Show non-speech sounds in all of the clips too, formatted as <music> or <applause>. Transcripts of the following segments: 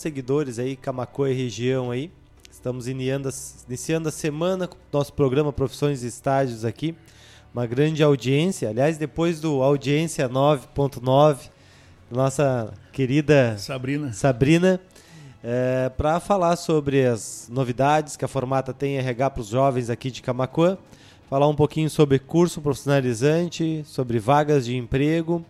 seguidores aí, Camacoa e região aí. Estamos iniciando a, iniciando a semana com o nosso programa Profissões e Estágios aqui. Uma grande audiência. Aliás, depois do audiência 9.9, nossa querida Sabrina, Sabrina é, para falar sobre as novidades que a Formata tem RH para os jovens aqui de Camacoa. Falar um pouquinho sobre curso profissionalizante, sobre vagas de emprego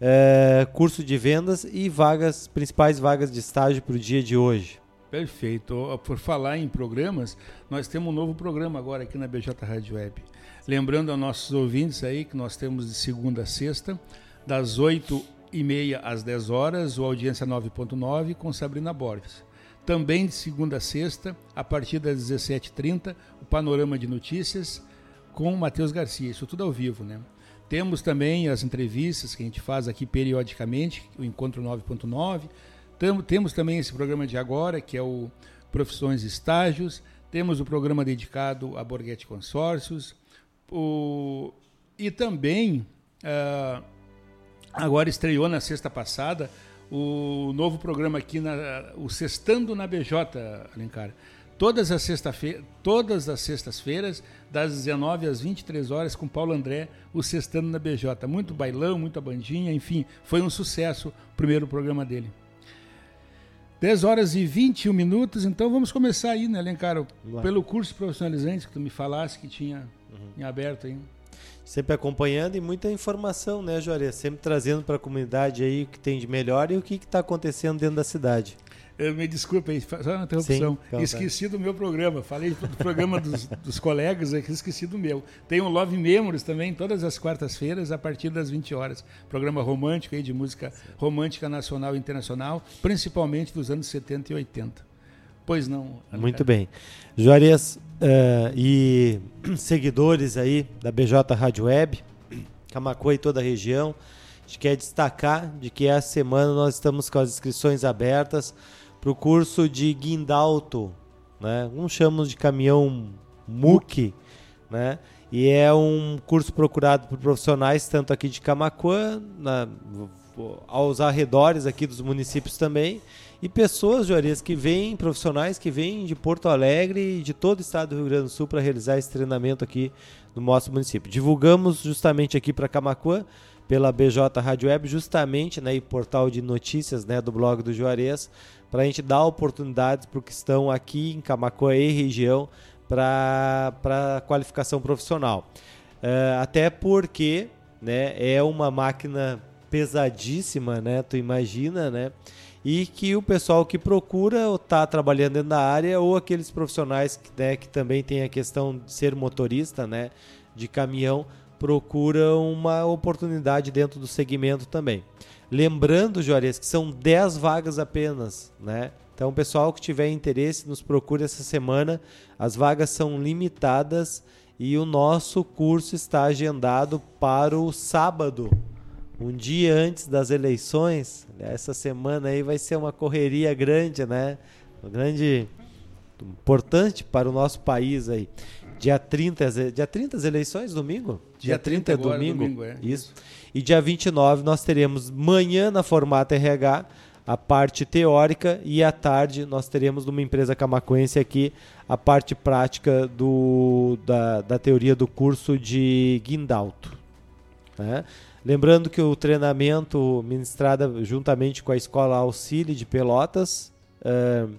é, curso de vendas e vagas, principais vagas de estágio para o dia de hoje. Perfeito. Por falar em programas, nós temos um novo programa agora aqui na BJ Rádio Web. Lembrando aos nossos ouvintes aí que nós temos de segunda a sexta, das 8 e meia às 10 horas, o Audiência 9.9 com Sabrina Borges. Também de segunda a sexta, a partir das 17h30, o Panorama de Notícias com Matheus Garcia. Isso tudo ao vivo, né? Temos também as entrevistas que a gente faz aqui periodicamente, o Encontro 9.9. Temos também esse programa de agora, que é o Profissões e Estágios. Temos o programa dedicado a Borghetti Consórcios. O... E também, uh, agora estreou na sexta passada, o novo programa aqui, na, o Sextando na BJ, Alencar todas as todas as sextas-feiras, das 19 às 23 horas, com Paulo André, o Sextando na BJ. Muito bailão, muita bandinha, enfim, foi um sucesso o primeiro programa dele. 10 horas e 21 minutos, então vamos começar aí, né, Alencar? Pelo curso profissionalizante que tu me falasse que tinha uhum. em aberto aí. Sempre acompanhando e muita informação, né, Juarez? Sempre trazendo para a comunidade aí o que tem de melhor e o que está acontecendo dentro da cidade. Me desculpe aí, só uma interrupção. Sim, então, esqueci tá. do meu programa. Falei do programa dos, dos colegas aqui, esqueci do meu. Tem um Love Memories também, todas as quartas-feiras, a partir das 20 horas. Programa romântico aí de música romântica nacional e internacional, principalmente dos anos 70 e 80. Pois não. Muito bem. Juarez uh, e <clears throat> seguidores aí da BJ Rádio Web, <clears throat> Camacuã e toda a região, a gente quer destacar de que essa semana nós estamos com as inscrições abertas para o curso de guindalto, né? Uns chamam de caminhão MUC, né? E é um curso procurado por profissionais tanto aqui de Camacuã, na, aos arredores aqui dos municípios também, e pessoas, Juarez, que vêm, profissionais que vêm de Porto Alegre e de todo o estado do Rio Grande do Sul para realizar esse treinamento aqui no nosso município. Divulgamos justamente aqui para Camacuã pela BJ Rádio Web, justamente, né, e portal de notícias, né, do blog do Juarez, para a gente dar oportunidades para que estão aqui em Camacoa e região para qualificação profissional. Uh, até porque né, é uma máquina pesadíssima, né? Tu imagina, né? E que o pessoal que procura ou está trabalhando dentro da área ou aqueles profissionais que, né, que também tem a questão de ser motorista, né? De caminhão, procuram uma oportunidade dentro do segmento também. Lembrando, Juarez, que são 10 vagas apenas, né? Então, pessoal que tiver interesse, nos procure essa semana. As vagas são limitadas e o nosso curso está agendado para o sábado, um dia antes das eleições. Essa semana aí vai ser uma correria grande, né? Uma grande importante para o nosso país aí. Dia 30, dia 30 as eleições, domingo? Dia, dia 30, 30 é domingo. domingo é. Isso. E dia 29 nós teremos manhã na Formata RH a parte teórica e à tarde nós teremos numa empresa camacuense aqui a parte prática do, da, da teoria do curso de Guindalto. Né? Lembrando que o treinamento ministrado juntamente com a Escola Auxílio de Pelotas uh,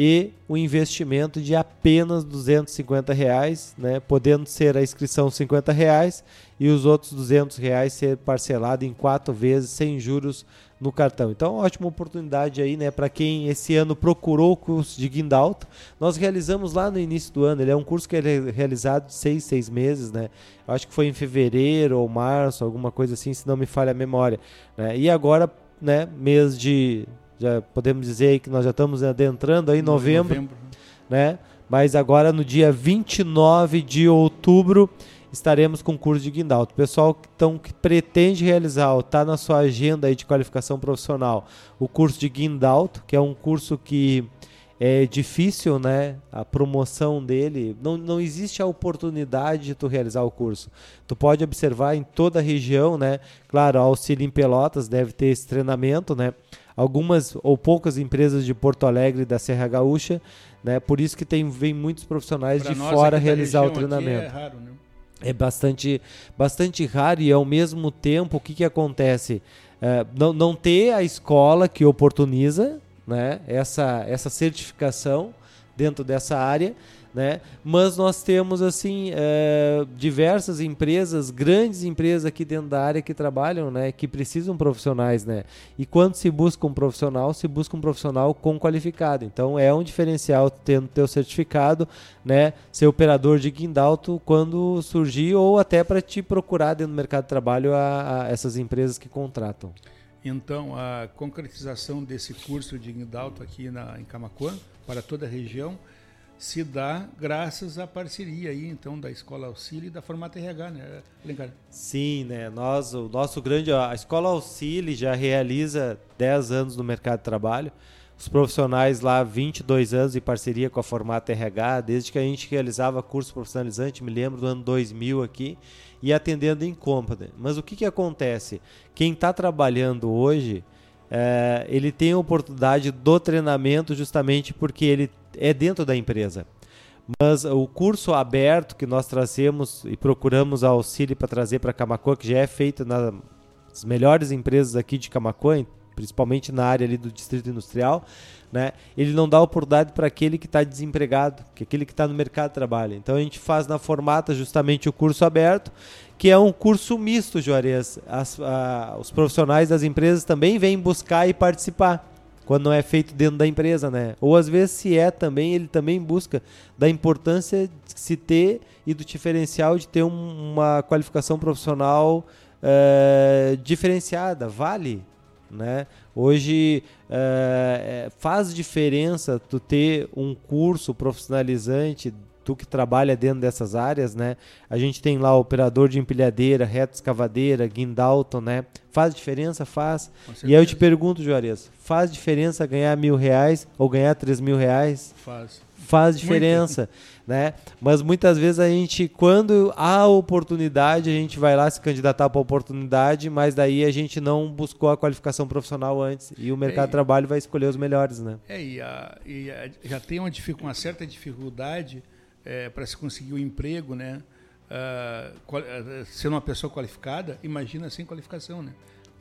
e o investimento de apenas 250 reais, né, podendo ser a inscrição 50 reais e os outros 200 reais ser parcelado em quatro vezes sem juros no cartão. Então, ótima oportunidade aí, né, para quem esse ano procurou o curso de Guindalto. Nós realizamos lá no início do ano. Ele é um curso que é realizado seis, seis meses, né? Eu acho que foi em fevereiro ou março, alguma coisa assim, se não me falha a memória. Né? E agora, né, mês de já podemos dizer que nós já estamos adentrando aí em novembro, novembro, né? Mas agora no dia 29 de outubro estaremos com o curso de Guindalto. Pessoal que, tão, que pretende realizar, está na sua agenda aí de qualificação profissional, o curso de Guindalto, que é um curso que é difícil, né? A promoção dele, não, não existe a oportunidade de tu realizar o curso. Tu pode observar em toda a região, né? Claro, a Auxílio em Pelotas deve ter esse treinamento, né? Algumas ou poucas empresas de Porto Alegre da Serra Gaúcha, né? Por isso que tem vem muitos profissionais Pra de fora realizar o aqui treinamento. É raro, né? É bastante, bastante raro e ao mesmo tempo o que, que acontece? É, não, não ter a escola que oportuniza né, essa, essa certificação dentro dessa área, né? Mas nós temos assim é, diversas empresas, grandes empresas aqui dentro da área que trabalham, né? Que precisam profissionais, né? E quando se busca um profissional, se busca um profissional com qualificado. Então é um diferencial tendo teu certificado, né? Ser operador de guindalto quando surgir ou até para te procurar dentro do mercado de trabalho a, a essas empresas que contratam. Então, a concretização desse curso de Guindalto aqui na, em Camacuã, para toda a região, se dá graças à parceria aí, então, da Escola Auxílio e da Formata RH, né, Alencar? Sim, né? Nós, o nosso grande, a Escola Auxílio já realiza 10 anos no mercado de trabalho. Os profissionais lá 22 anos em parceria com a Formata RH, desde que a gente realizava curso profissionalizante, me lembro do ano 2000 aqui, e atendendo em Company. Mas o que, que acontece? Quem está trabalhando hoje, é, ele tem a oportunidade do treinamento justamente porque ele é dentro da empresa. Mas o curso aberto que nós trazemos e procuramos auxílio para trazer para Camacuã, que já é feito nas melhores empresas aqui de Camacuã, principalmente na área ali do distrito industrial, né? Ele não dá oportunidade para aquele que está desempregado, que aquele que está no mercado de trabalho. Então a gente faz na formata justamente o curso aberto, que é um curso misto, Juarez. As, a, os profissionais das empresas também vêm buscar e participar quando não é feito dentro da empresa, né? Ou às vezes se é também, ele também busca da importância de se ter e do diferencial de ter um, uma qualificação profissional uh, diferenciada, vale, né? Hoje uh, faz diferença tu ter um curso profissionalizante tu que trabalha dentro dessas áreas, né? A gente tem lá operador de empilhadeira, reto escavadeira, guindalton, né? Faz diferença? Faz. E aí eu te pergunto, Juarez, faz diferença ganhar mil reais ou ganhar três mil reais? Faz. Faz diferença, Muito. né? Mas muitas vezes a gente, quando há oportunidade, a gente vai lá se candidatar para a oportunidade, mas daí a gente não buscou a qualificação profissional antes e o mercado é, de trabalho vai escolher os melhores, né? É, e, a, e a, já tem uma, uma certa dificuldade é, para se conseguir um emprego, né? Uh, sendo uma pessoa qualificada, imagina sem qualificação, né?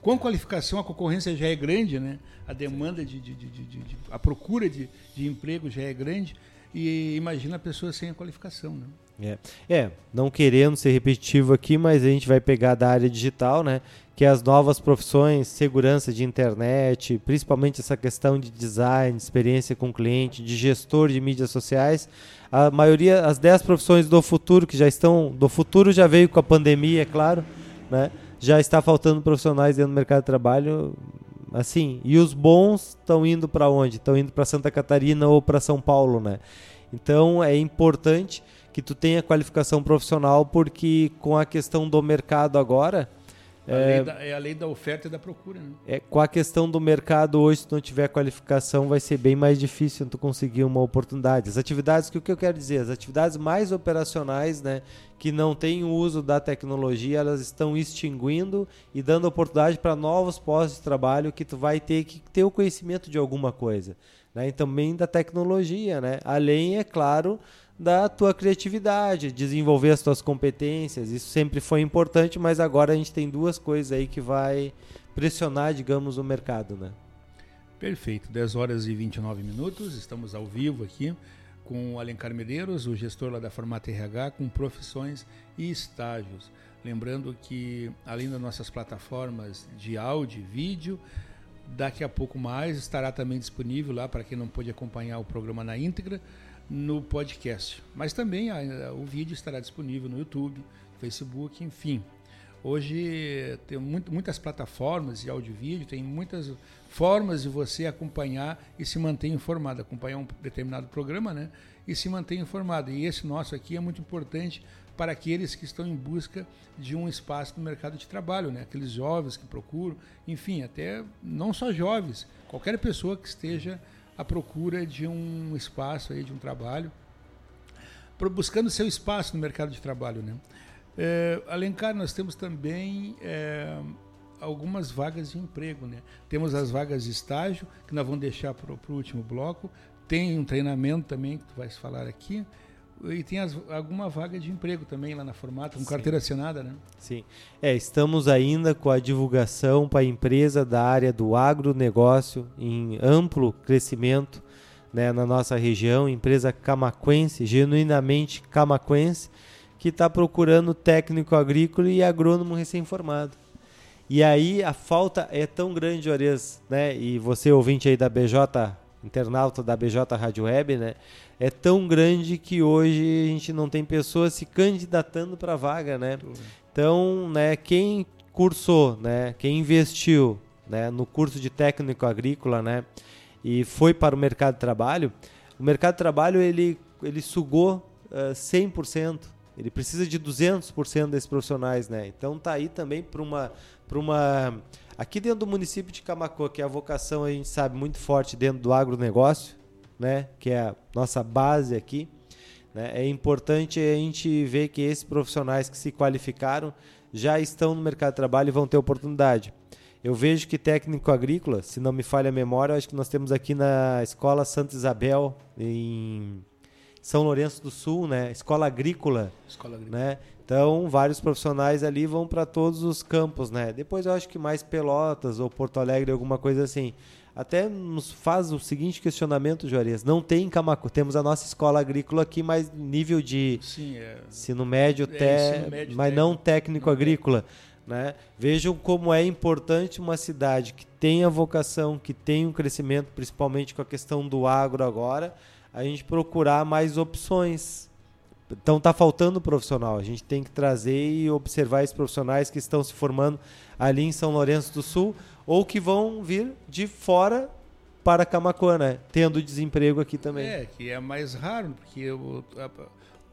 Com qualificação a concorrência já é grande, né? A demanda de, de, de, de a procura de, de emprego já é grande e imagina a pessoa sem a qualificação, né? É. é, não querendo ser repetitivo aqui, mas a gente vai pegar da área digital, né? Que as novas profissões, segurança de internet, principalmente essa questão de design, experiência com cliente, de gestor de mídias sociais. A maioria, as 10 profissões do futuro, que já estão. Do futuro já veio com a pandemia, é claro, né? Já está faltando profissionais dentro do mercado de trabalho, assim. E os bons estão indo para onde? Estão indo para Santa Catarina ou para São Paulo, né? Então é importante que tu tenha qualificação profissional, porque com a questão do mercado agora. É, da, é, a lei da oferta e da procura. Né? É, com a questão do mercado hoje, se tu não tiver qualificação, vai ser bem mais difícil tu conseguir uma oportunidade. As atividades, que o que eu quero dizer? As atividades mais operacionais, né, que não têm o uso da tecnologia, elas estão extinguindo e dando oportunidade para novos postos de trabalho que tu vai ter que ter o conhecimento de alguma coisa. Né? E também da tecnologia, né? Além, é claro, da tua criatividade, desenvolver as tuas competências. Isso sempre foi importante, mas agora a gente tem duas coisas aí que vai pressionar, digamos, o mercado, né? Perfeito. 10 horas e 29 minutos, estamos ao vivo aqui com o Alencar Medeiros, o gestor lá da Formata RH, com profissões e estágios. Lembrando que, além das nossas plataformas de áudio e vídeo, daqui a pouco mais estará também disponível lá para quem não pôde acompanhar o programa na íntegra, no podcast. Mas também a, o vídeo estará disponível no YouTube, Facebook, enfim. Hoje tem muito, muitas plataformas de áudio e vídeo, tem muitas formas de você acompanhar e se manter informado, acompanhar um determinado programa, né? E se manter informado. E esse nosso aqui é muito importante para aqueles que estão em busca de um espaço no mercado de trabalho, né? Aqueles jovens que procuram, enfim, até não só jovens, qualquer pessoa que esteja à procura de um espaço aí, de um trabalho, buscando seu espaço no mercado de trabalho, né? É, Alencar, nós temos também é, algumas vagas de emprego, né? Temos as vagas de estágio, que nós vamos deixar para o último bloco. Tem um treinamento também, que tu vais falar aqui. E tem as, alguma vaga de emprego também lá na Formata, com Sim. carteira assinada, né? Sim. É, estamos ainda com a divulgação para a empresa da área do agronegócio em amplo crescimento né, na nossa região, empresa camaquense, genuinamente camaquense, que está procurando técnico agrícola e agrônomo recém-formado. E aí a falta é tão grande, Ores, né? E você ouvinte aí da BJ, internauta da BJ Rádio Web, né? É tão grande que hoje a gente não tem pessoas se candidatando para vaga, né? Então, né, quem cursou, né, quem investiu, né, no curso de técnico agrícola, né, e foi para o mercado de trabalho, o mercado de trabalho ele ele sugou uh, 100%, ele precisa de 200% desses profissionais, né? Então tá aí também para uma para uma aqui dentro do município de Camacô, que é a vocação a gente sabe muito forte dentro do agronegócio, né? Que é a nossa base aqui. Né? É importante a gente ver que esses profissionais que se qualificaram já estão no mercado de trabalho e vão ter oportunidade. Eu vejo que técnico agrícola, se não me falha a memória, acho que nós temos aqui na Escola Santa Isabel, em São Lourenço do Sul, né? Escola Agrícola. Escola Agrícola. Né? Então, vários profissionais ali vão para todos os campos, né? Depois eu acho que mais Pelotas ou Porto Alegre, alguma coisa assim. Até nos faz o seguinte questionamento, Juarez. Não tem em Camacu. Temos a nossa escola agrícola aqui, mas nível de Sim, é, ensino médio, é, até, ensino médio mas técnico. não técnico agrícola. Né? Vejam como é importante uma cidade que tenha vocação, que tenha um crescimento, principalmente com a questão do agro agora, a gente procurar mais opções então está faltando profissional. A gente tem que trazer e observar esses profissionais que estão se formando ali em São Lourenço do Sul ou que vão vir de fora para Camacuã, né? Tendo desemprego aqui também. É, que é mais raro, porque o,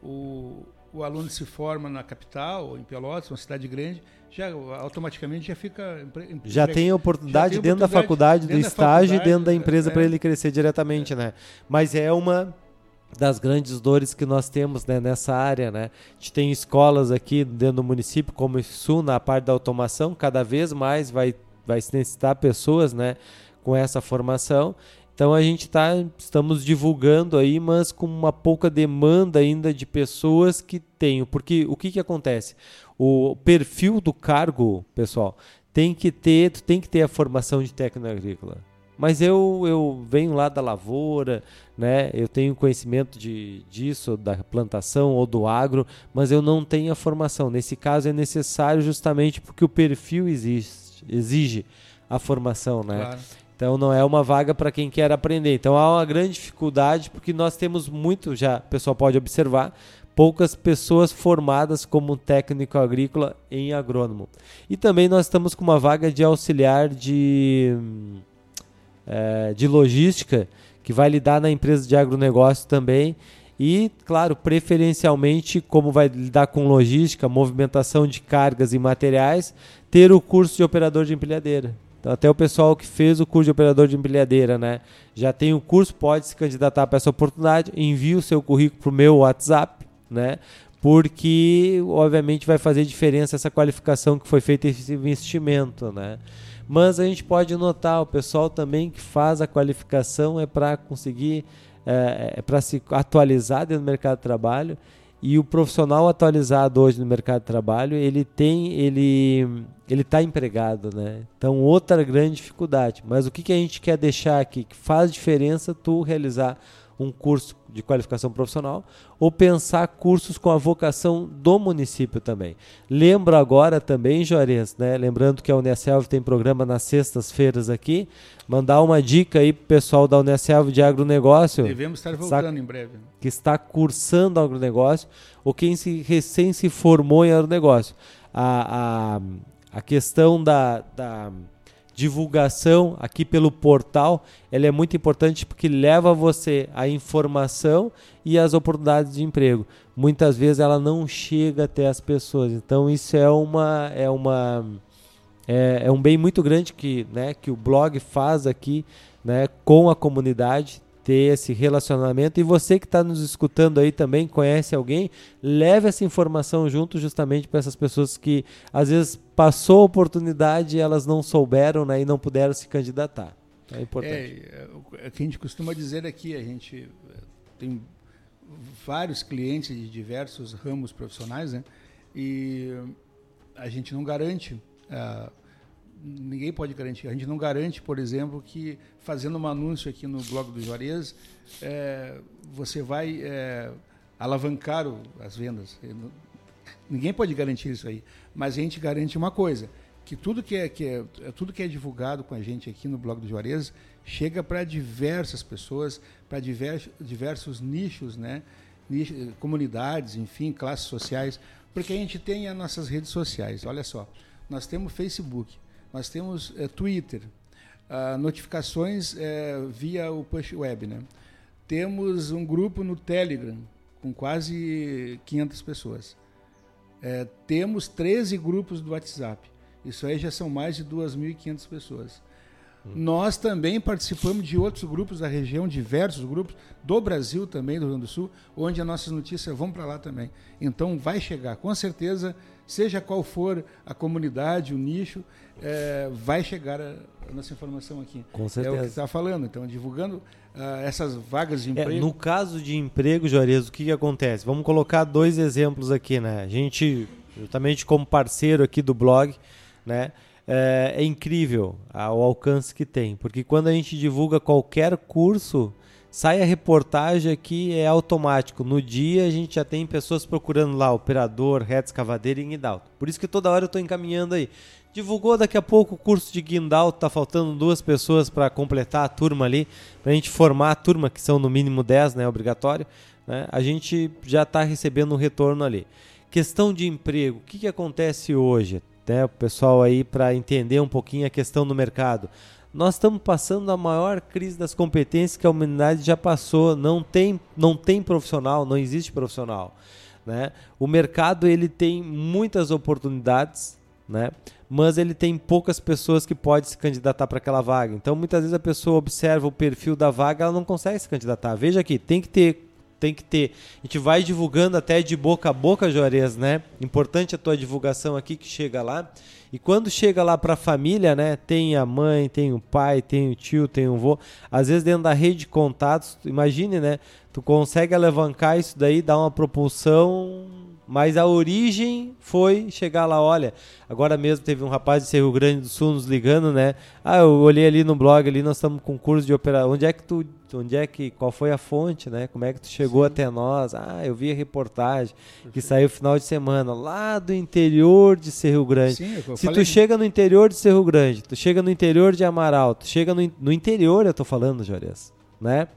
o, o aluno se forma na capital, ou em Pelotas, uma cidade grande, já automaticamente já fica já tem oportunidade já tem dentro oportunidade da faculdade dentro do estágio faculdade, e dentro da empresa é. para ele crescer diretamente, é. né? Mas é uma das grandes dores que nós temos né, nessa área. Né? A gente tem escolas aqui dentro do município, como o Sul, na parte da automação, cada vez mais vai, vai se necessitar pessoas né, com essa formação. Então a gente tá, estamos divulgando aí, mas com uma pouca demanda ainda de pessoas que tenham. Porque o que, que acontece? O perfil do cargo, pessoal, tem que ter, tem que ter a formação de técnico agrícola. Mas eu, eu venho lá da lavoura, né? Eu tenho conhecimento de, disso, da plantação ou do agro, mas eu não tenho a formação. Nesse caso é necessário justamente porque o perfil existe, exige a formação, né? Claro. Então não é uma vaga para quem quer aprender. Então há uma grande dificuldade porque nós temos muito já, o pessoal pode observar, poucas pessoas formadas como técnico agrícola em agrônomo. E também nós estamos com uma vaga de auxiliar de é, de logística que vai lidar na empresa de agronegócio também. E, claro, preferencialmente, como vai lidar com logística, movimentação de cargas e materiais, ter o curso de operador de empilhadeira. Então, até o pessoal que fez o curso de operador de empilhadeira, né, já tem o curso, pode se candidatar para essa oportunidade, envie o seu currículo para o meu WhatsApp, né, porque, obviamente, vai fazer diferença essa qualificação que foi feita esse investimento, né. Mas a gente pode notar, o pessoal também que faz a qualificação é para conseguir, é, é para se atualizar dentro do mercado de trabalho. E o profissional atualizado hoje no mercado de trabalho, ele tem, ele ele está empregado, né? Então outra grande dificuldade. Mas o que, que a gente quer deixar aqui que faz diferença tu realizar um curso de qualificação profissional ou pensar cursos com a vocação do município também. Lembro agora também, Juarez, né, lembrando que a Uneselv tem programa nas sextas-feiras aqui, mandar uma dica aí pro pessoal da Uneselv de agronegócio. Devemos estar voltando está, em breve. Que está cursando agronegócio ou quem se, recém se formou em agronegócio. A, a, a questão da, da divulgação aqui pelo portal, ela é muito importante porque leva você a informação e as oportunidades de emprego. Muitas vezes ela não chega até as pessoas. Então isso é uma é uma é, é um bem muito grande que, né, que o blog faz aqui, né, com a comunidade, ter esse relacionamento. E você que está nos escutando aí também, conhece alguém, leve essa informação junto justamente para essas pessoas que às vezes passou a oportunidade e elas não souberam né, e não puderam se candidatar. É importante. É, é, o que a gente costuma dizer aqui, a gente eh, tem vários clientes de diversos ramos profissionais, né? E a gente não garante, uh, ninguém pode garantir. A gente não garante, por exemplo, que fazendo um anúncio aqui no blog do Juarez, é, você vai é, alavancar o, as vendas. Ninguém pode garantir isso aí. Mas a gente garante uma coisa, que tudo que é, que é, é tudo que é divulgado com a gente aqui no blog do Juarez chega para diversas pessoas, para diversos, diversos nichos, né? Nicho, comunidades, enfim, classes sociais, porque a gente tem as nossas redes sociais. Olha só, nós temos Facebook, nós temos é, Twitter, uh, notificações é, via o push web, né? Temos um grupo no Telegram com quase 500 pessoas. É, temos 13 grupos do WhatsApp. Isso aí já são mais de 2.500 pessoas. Nós também participamos de outros grupos da região, diversos grupos do Brasil também, do Rio Grande do Sul, onde as nossas notícias vão para lá também. Então vai chegar, com certeza, seja qual for a comunidade, o nicho, é, vai chegar a, a, nossa informação aqui. Com certeza. É o que está falando. Então, divulgando uh, essas vagas de é, emprego. É, no caso de emprego, Juarez, o que, que acontece? Vamos colocar dois exemplos aqui, né? A gente, justamente como parceiro aqui do blog, né? É, é incrível o alcance que tem, porque quando a gente divulga qualquer curso, sai a reportagem aqui é automático. No dia a gente já tem pessoas procurando lá operador, reta escavadeira e guindalto. Por isso que toda hora eu estou encaminhando aí. Divulgou daqui a pouco o curso de guindalto, tá faltando duas pessoas para completar a turma ali, para a gente formar a turma, que são no mínimo 10, né, obrigatório. Né? A gente já está recebendo um retorno ali. Questão de emprego, o que, que acontece hoje? né, o pessoal aí para entender um pouquinho a questão do mercado. Nós estamos passando a maior crise das competências que a humanidade já passou. Não tem, não tem profissional, não existe profissional. Né? O mercado ele tem muitas oportunidades, né? mas ele tem poucas pessoas que podem se candidatar para aquela vaga. Então, muitas vezes a pessoa observa o perfil da vaga, ela não consegue se candidatar. Veja aqui, tem que ter tem que ter. A gente vai divulgando até de boca a boca, Juarez, né? Importante a tua divulgação aqui que chega lá. E quando chega lá para a família, né? Tem a mãe, tem o pai, tem o tio, tem o vô. Às vezes dentro da rede de contatos, imagine, né? Tu consegue alavancar isso daí, dar uma propulsão mas a origem foi chegar lá, olha, agora mesmo teve um rapaz de Rio Grande do Sul nos ligando, né? Ah, eu olhei ali no blog ali, nós estamos com curso de operação. Onde é que tu, onde é que, qual foi a fonte, né? Como é que tu chegou Sim. até nós? Ah, eu vi a reportagem que saiu final de semana lá do interior de Cerro Grande. Sim, é Se tu chega no interior de Cerro Grande, tu chega no interior de Amaral, tu chega no, no interior, eu tô falando, Jores, né?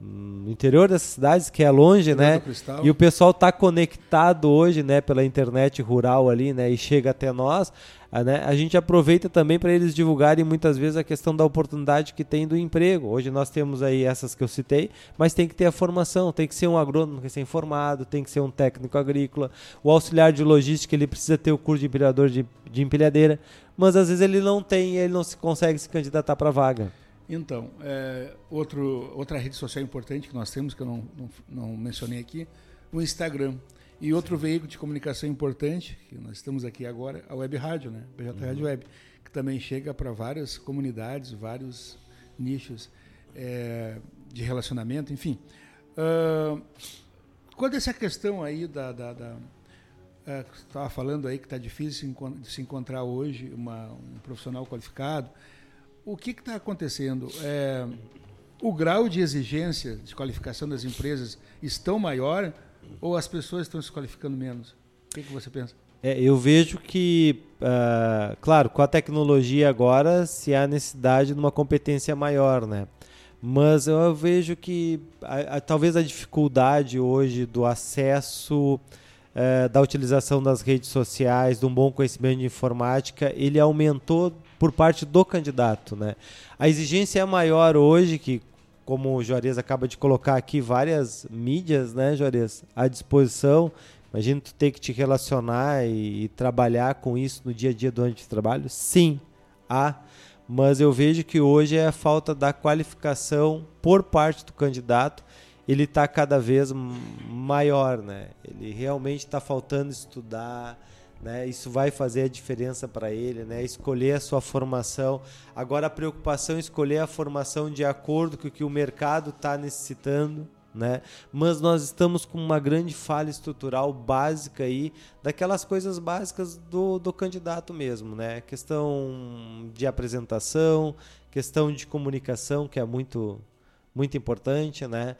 No interior dessas cidades, que é longe, né? E o pessoal está conectado hoje, né, pela internet rural ali, né, e chega até nós, a, né? A gente aproveita também para eles divulgarem muitas vezes a questão da oportunidade que tem do emprego. Hoje nós temos aí essas que eu citei, mas tem que ter a formação, tem que ser um agrônomo recém-formado, tem que ser um técnico agrícola, o auxiliar de logística, ele precisa ter o curso de empilhador de, de empilhadeira, mas às vezes ele não tem, ele não se consegue se candidatar para vaga. Então, é, outro, outra rede social importante que nós temos, que eu não, não, não, mencionei aqui, o Instagram. E outro veículo de comunicação importante, que nós estamos aqui agora, a Web Rádio, né? BJ uhum. Rádio Web, que também chega para várias comunidades, vários nichos é, de relacionamento, enfim. Uh, quanto a essa questão aí da... da, da é, estava falando aí que está difícil de se encontrar hoje uma, um profissional qualificado, o que está acontecendo? É, o grau de exigência de qualificação das empresas estão maior ou as pessoas estão se qualificando menos? O que, que você pensa? É, eu vejo que, uh, claro, com a tecnologia agora se há necessidade de uma competência maior, né? Mas eu vejo que a, a, talvez a dificuldade hoje do acesso, uh, da utilização das redes sociais, de um bom conhecimento de informática, ele aumentou por parte do candidato. Né? A exigência é maior hoje, que como o Juarez acaba de colocar aqui, várias mídias, né, Juarez, à disposição. Imagina tu ter que te relacionar e, e, trabalhar com isso no dia a dia do ambiente de trabalho. Sim, há. mas eu vejo que hoje é a falta da qualificação por parte do candidato, ele está cada vez maior, né? Ele realmente está faltando estudar, né? Isso vai fazer a diferença para ele, né? Escolher a sua formação. Agora a preocupação é escolher a formação de acordo com o que o mercado está necessitando, né? Mas nós estamos com uma grande falha estrutural básica aí, daquelas coisas básicas do, do candidato mesmo, né? Questão de apresentação, questão de comunicação, que é muito, muito importante, né?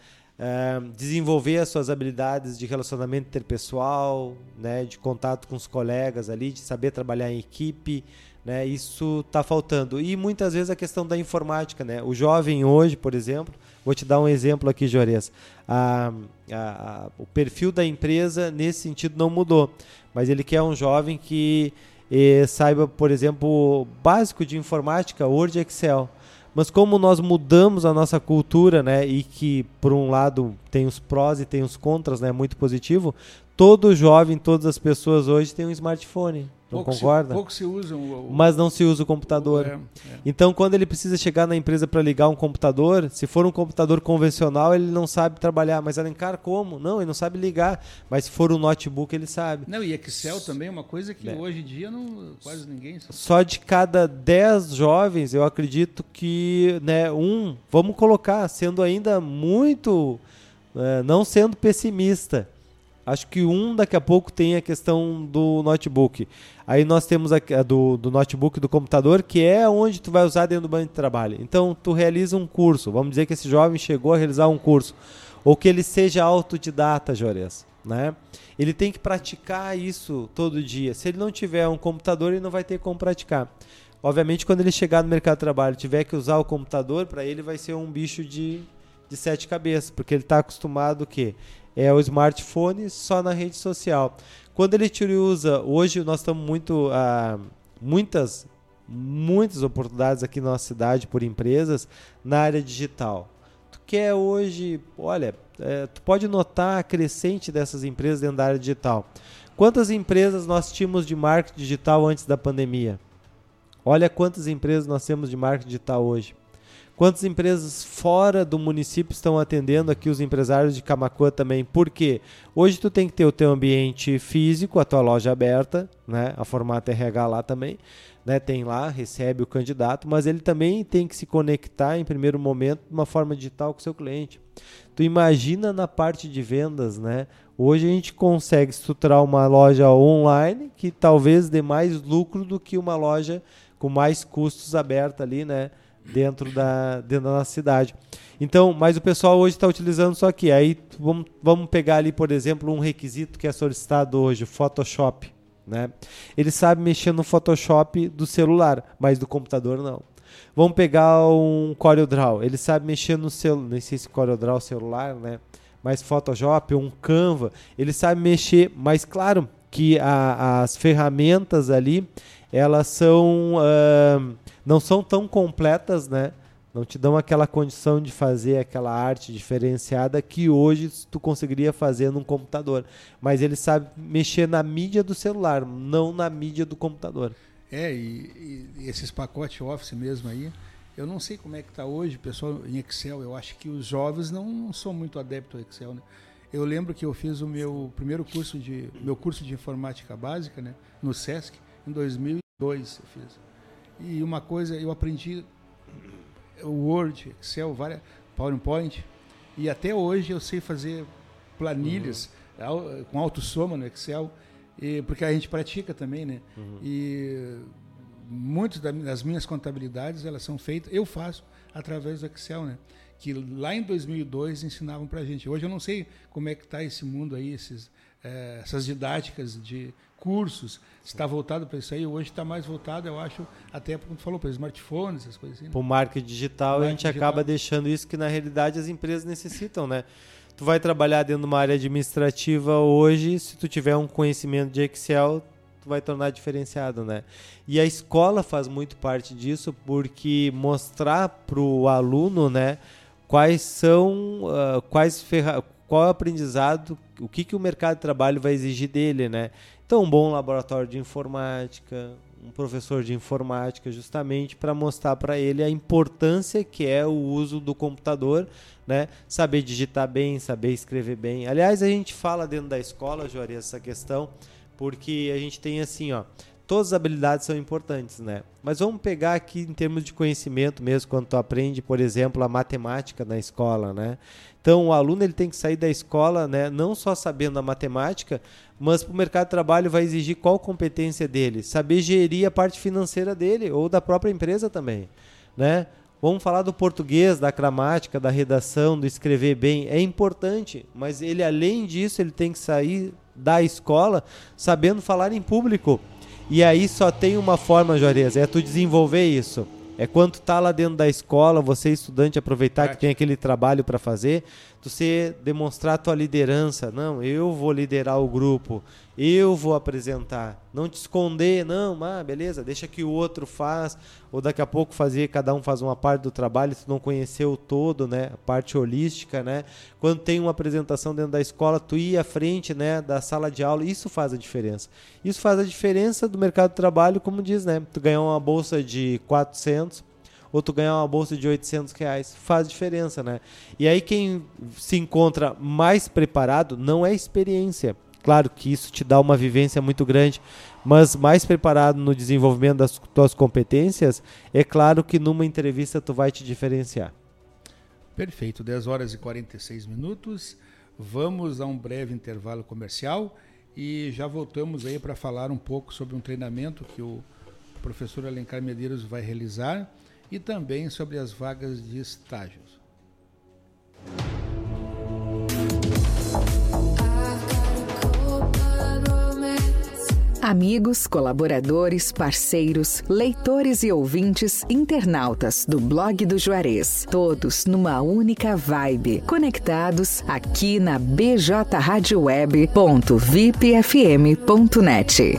Desenvolver as suas habilidades de relacionamento interpessoal, né? De contato com os colegas ali, de saber trabalhar em equipe, né? Isso está faltando. E muitas vezes a questão da informática, né? O jovem hoje, por exemplo, vou te dar um exemplo aqui, Jores. A, a, a, o perfil da empresa nesse sentido não mudou, mas ele quer um jovem que eh, saiba, por exemplo, básico de informática, Word e Excel. Mas como nós mudamos a nossa cultura, né, e que por um lado tem os prós e tem os contras, né, muito positivo, todo jovem, todas as pessoas hoje têm um smartphone. Não pouco concorda? Se, pouco se usa o, o, Mas não se usa o computador. É, é. Então, quando ele precisa chegar na empresa para ligar um computador, se for um computador convencional, ele não sabe trabalhar. Mas Alencar, como? Não, ele não sabe ligar. Mas se for um notebook, ele sabe. Não, e Excel também é uma coisa que é. hoje em dia não, quase ninguém sabe. Só de cada 10 jovens, eu acredito que né, um, vamos colocar, sendo ainda muito. É, não sendo pessimista Acho que um daqui a pouco tem a questão do notebook. Aí nós temos a, a do, do notebook do computador, que é onde tu vai usar dentro do banco de trabalho. Então tu realiza um curso. Vamos dizer que esse jovem chegou a realizar um curso. Ou que ele seja autodidata, Jores. Né? Ele tem que praticar isso todo dia. Se ele não tiver um computador, ele não vai ter como praticar. Obviamente, quando ele chegar no mercado de trabalho tiver que usar o computador, para ele vai ser um bicho de, de sete cabeças, porque ele está acostumado o quê? É o smartphone só na rede social. Quando ele te usa, hoje nós estamos muito ah, muitas muitas oportunidades aqui na nossa cidade por empresas na área digital. Tu quer hoje, olha, é, tu pode notar a crescente dessas empresas dentro da área digital. Quantas empresas nós tínhamos de marketing digital antes da pandemia? Olha quantas empresas nós temos de marketing digital hoje. Quantas empresas fora do município estão atendendo aqui os empresários de Camacuã também? Porque hoje tu tem que ter o teu ambiente físico, a tua loja aberta, né? A formato RH lá também, né? Tem lá, recebe o candidato, mas ele também tem que se conectar em primeiro momento de uma forma digital com o seu cliente. Tu imagina na parte de vendas, né? Hoje a gente consegue estruturar uma loja online que talvez dê mais lucro do que uma loja com mais custos aberta ali, né? Dentro da, dentro da nossa cidade. Então, mas o pessoal hoje está utilizando só aqui. Aí vamos, vamos pegar ali, por exemplo, um requisito que é solicitado hoje, Photoshop. Né? Ele sabe mexer no Photoshop do celular, mas do computador não. Vamos pegar um CorelDRAW. Ele sabe mexer no celular, nem sei se CorelDRAW celular, né? Mas Photoshop, um Canva, ele sabe mexer, mas claro que a, as ferramentas ali, elas são uh, não são tão completas, né? Não te dão aquela condição de fazer aquela arte diferenciada que hoje tu conseguiria fazer num computador. Mas ele sabe mexer na mídia do celular, não na mídia do computador. É, e, e esses pacotes Office mesmo aí, eu não sei como é que está hoje, pessoal, em Excel. Eu acho que os jovens não, não são muito adeptos ao Excel, né? Eu lembro que eu fiz o meu primeiro curso de meu curso de informática básica, né, no SESC, em 2002 eu fiz. E uma coisa, eu aprendi o Word, Excel, várias, PowerPoint, e até hoje eu sei fazer planilhas uhum. com autossoma no Excel, e, porque a gente pratica também, né? Uhum. E muitas das minhas contabilidades, elas são feitas, eu faço através do Excel, né? Que lá em 2002 ensinavam para a gente. Hoje eu não sei como é que está esse mundo aí, esses, é, essas didáticas de cursos, está voltado para isso aí. Hoje está mais voltado, eu acho, até como tu falou, para smartphones, essas coisas assim. Né? Para o marketing digital, marketing a gente digital. acaba deixando isso que na realidade as empresas necessitam, né? Tu vai trabalhar dentro de uma área administrativa hoje, se tu tiver um conhecimento de Excel, tu vai tornar diferenciado, né? E a escola faz muito parte disso, porque mostrar para o aluno, né, quais são, uh, quais ferra qual é o aprendizado, o que, que o mercado de trabalho vai exigir dele, né? Então, um bom laboratório de informática, um professor de informática justamente para mostrar para ele a importância que é o uso do computador, né? Saber digitar bem, saber escrever bem. Aliás, a gente fala dentro da escola, Juarez, essa questão, porque a gente tem assim, ó, todas as habilidades são importantes, né? Mas vamos pegar aqui em termos de conhecimento mesmo, quando tu aprende, por exemplo, a matemática na escola, né? Então, o aluno ele tem que sair da escola, né, não só sabendo a matemática, mas para o mercado de trabalho vai exigir qual competência dele, saber gerir a parte financeira dele ou da própria empresa também, né? Vamos falar do português, da gramática, da redação, do escrever bem, é importante, mas ele além disso ele tem que sair da escola sabendo falar em público. E aí só tem uma forma, Juarez, é tu desenvolver isso. É quando tu tá lá dentro da escola, você estudante aproveitar que tem aquele trabalho para fazer, você demonstrar a tua liderança. Não, eu vou liderar o grupo, eu vou apresentar. Não te esconder, não, ah, beleza, deixa que o outro faz, ou daqui a pouco fazer, cada um faz uma parte do trabalho, se não conheceu o todo, né, a parte holística, né? Quando tem uma apresentação dentro da escola, tu ir à frente, né, da sala de aula, isso faz a diferença. Isso faz a diferença do mercado de trabalho, como diz, né? Tu ganhar uma bolsa de 400 ou tu ganhar uma bolsa de 800 reais. Faz diferença, né? E aí quem se encontra mais preparado não é experiência. Claro que isso te dá uma vivência muito grande, mas mais preparado no desenvolvimento das tuas competências, é claro que numa entrevista tu vai te diferenciar. Perfeito, 10 horas e 46 minutos. Vamos a um breve intervalo comercial e já voltamos aí para falar um pouco sobre um treinamento que o professor Alencar Medeiros vai realizar e também sobre as vagas de estágios. Amigos, colaboradores, parceiros, leitores e ouvintes, internautas do blog do Juarez, todos numa única vibe, conectados aqui na bjradioweb.vipfm.net.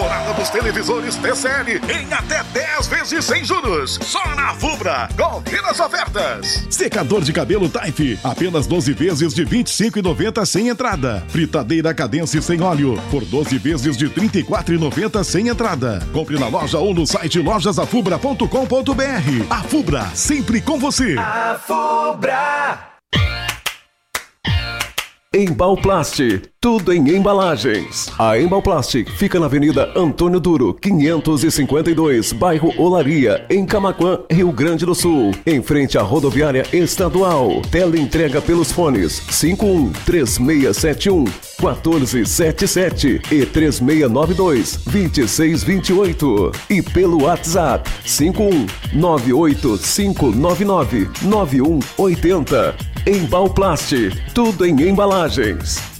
temporada dos televisores TCL em até 10 vezes sem juros. Só na Fubra. Confira as ofertas. Secador de cabelo Type, apenas 12 vezes de 25,90 sem entrada. Fritadeira Cadence sem óleo, por 12 vezes de 34,90 sem entrada. Compre na loja ou no site lojasafubra.com.br. A Fubra, sempre com você. A Fubra. Embalplast, tudo em embalagens. A Embalplast fica na Avenida Antônio Duro, 552, bairro Olaria, em Camaquã, Rio Grande do Sul, em frente à rodoviária estadual. Tela entrega pelos fones 51 3671 1477 e 3692 2628 e pelo WhatsApp 51 98599 9180. Embalplast, tudo em embalagens.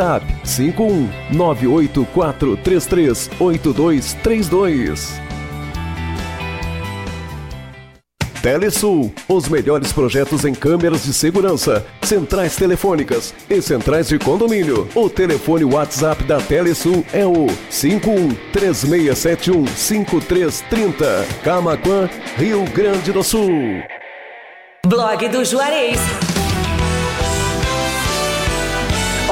WhatsApp 51 984338232. Telesul, os melhores projetos em câmeras de segurança, centrais telefônicas e centrais de condomínio. O telefone WhatsApp da Telesul é o 5136715330. Camaquã, Rio Grande do Sul. Blog do Juarez.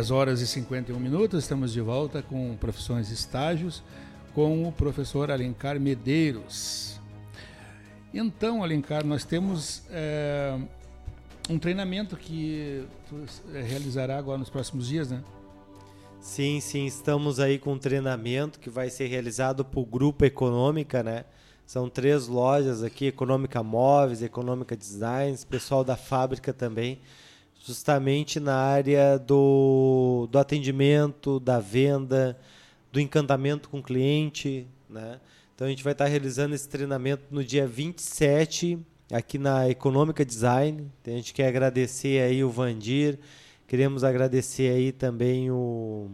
10 horas e 51 minutos, estamos de volta com profissões e estágios com o professor Alencar Medeiros. Então, Alencar, nós temos é, um treinamento que tu eh, realizará agora nos próximos dias, né? Sim, sim, estamos aí com um treinamento que vai ser realizado por Grupo Econômica, né? São três lojas aqui, Econômica Móveis, Econômica Designs, pessoal da fábrica também justamente na área do, do atendimento, da venda, do encantamento com o cliente. Né? Então a gente vai estar realizando esse treinamento no dia 27, aqui na Econômica Design. Então, a gente quer agradecer aí o Vandir, queremos agradecer aí também o,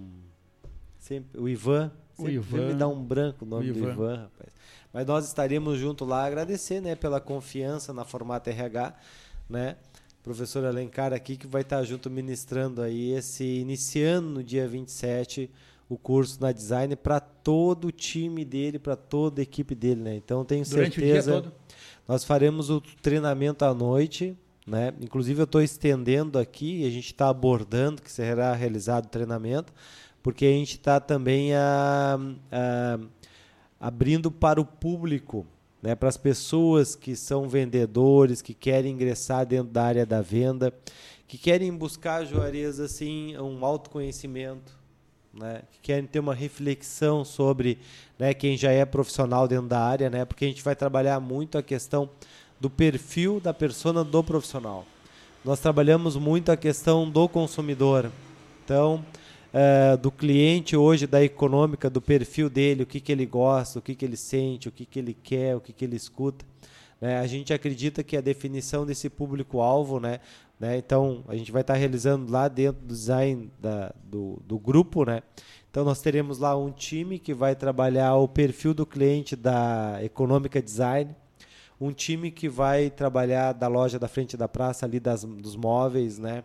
sempre, o Ivan. o Ivan. me dá um branco o nome o do Ivan. Ivan, rapaz. Mas nós estaremos junto lá agradecer, né, pela confiança na Formata RH, né? Professor Alencar aqui, que vai estar junto ministrando aí esse, iniciando no dia 27, o curso na design para todo o time dele, para toda a equipe dele, né? Então tenho Durante certeza. Nós faremos o treinamento à noite, né? Inclusive eu estou estendendo aqui, a gente está abordando que será realizado o treinamento, porque a gente está também a, a, abrindo para o público né, para as pessoas que são vendedores, que querem ingressar dentro da área da venda, que querem buscar, Juarez, assim, um autoconhecimento, né, que querem ter uma reflexão sobre né, quem já é profissional dentro da área, né, porque a gente vai trabalhar muito a questão do perfil da persona do profissional. Nós trabalhamos muito a questão do consumidor. Então, uh, do cliente hoje, da econômica, do perfil dele, o que, que ele gosta, o que, que ele sente, o que, que ele quer, o que, que ele escuta. Né? A gente acredita que a definição desse público-alvo, né? né? então a gente vai estar realizando lá dentro do design da, do, do grupo, né? Então nós teremos lá um time que vai trabalhar o perfil do cliente da Econômica Design, um time que vai trabalhar da loja da frente da praça ali das, dos móveis, né?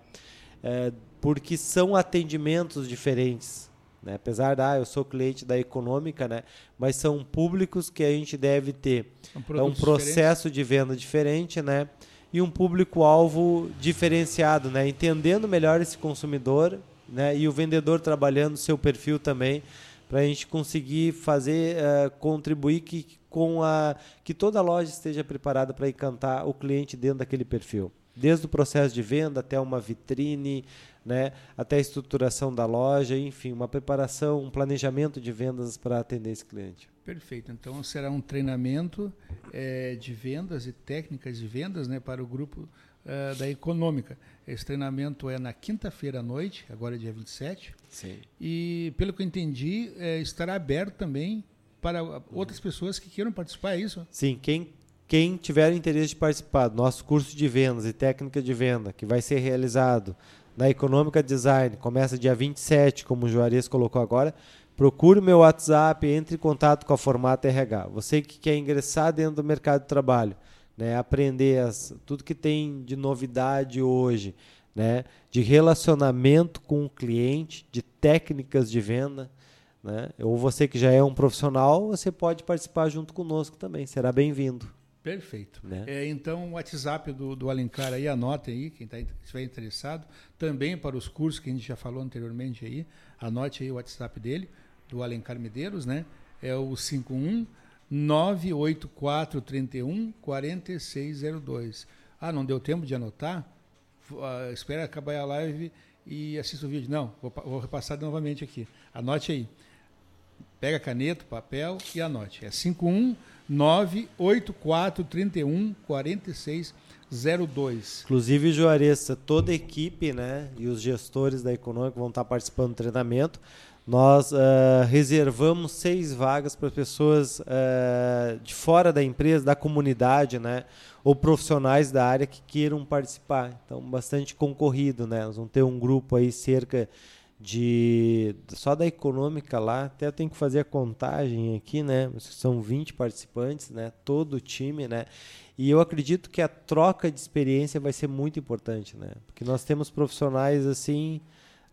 É, porque são atendimentos diferentes. Né? Apesar da, ah, eu sou cliente da econômica, né? mas são públicos que a gente deve ter. É um processo de venda diferente, né? E um público-alvo diferenciado, né? Entendendo melhor esse consumidor, né? E o vendedor trabalhando seu perfil também, para a gente conseguir fazer, uh, contribuir que, com a que toda loja esteja preparada para encantar o cliente dentro daquele perfil. Desde o processo de venda até uma vitrine, né, até a estruturação da loja, enfim, uma preparação, um planejamento de vendas para atender esse cliente. Perfeito. Então será um treinamento é, de vendas e técnicas de vendas né, para o grupo é, da Econômica. Esse treinamento é na quinta-feira à noite, agora é dia 27. Sim. E, pelo que eu entendi, é, estará aberto também para outras pessoas que queiram participar, é isso? Sim, quem quem tiver interesse de participar do nosso curso de vendas e técnica de venda, que vai ser realizado na Econômica Design, começa dia 27, como o Juarez colocou agora, procure o meu WhatsApp, entre em contato com a Formata RH. Você que quer ingressar dentro do mercado de trabalho, né, aprender as, tudo que tem de novidade hoje, né, de relacionamento com o cliente, de técnicas de venda, né, ou você que já é um profissional, você pode participar junto conosco também, será bem-vindo. Perfeito. Né? É, então, o WhatsApp do, do Alencar aí, anotem aí, quem tá, estiver interessado. Também para os cursos que a gente já falou anteriormente aí, anote aí o WhatsApp dele, do Alencar Medeiros, né? É o 51 98431 4602. Ah, não deu tempo de anotar? Uh, espera acabar a live e assista o vídeo. Não, vou, vou repassar novamente aqui. Anote aí. Pega caneta, papel e anote. É 5198431 4602. Inclusive, Juarez, toda a equipe né, e os gestores da Econômica vão estar participando do treinamento. Nós uh, reservamos seis vagas para pessoas uh, de fora da empresa, da comunidade, né? Ou profissionais da área que queiram participar. Então, bastante concorrido, né? Nós vamos ter um grupo aí cerca de só da econômica lá, até eu tenho que fazer a contagem aqui, né? São 20 participantes, né? Todo o time, né? E eu acredito que a troca de experiência vai ser muito importante, né? Porque nós temos profissionais assim,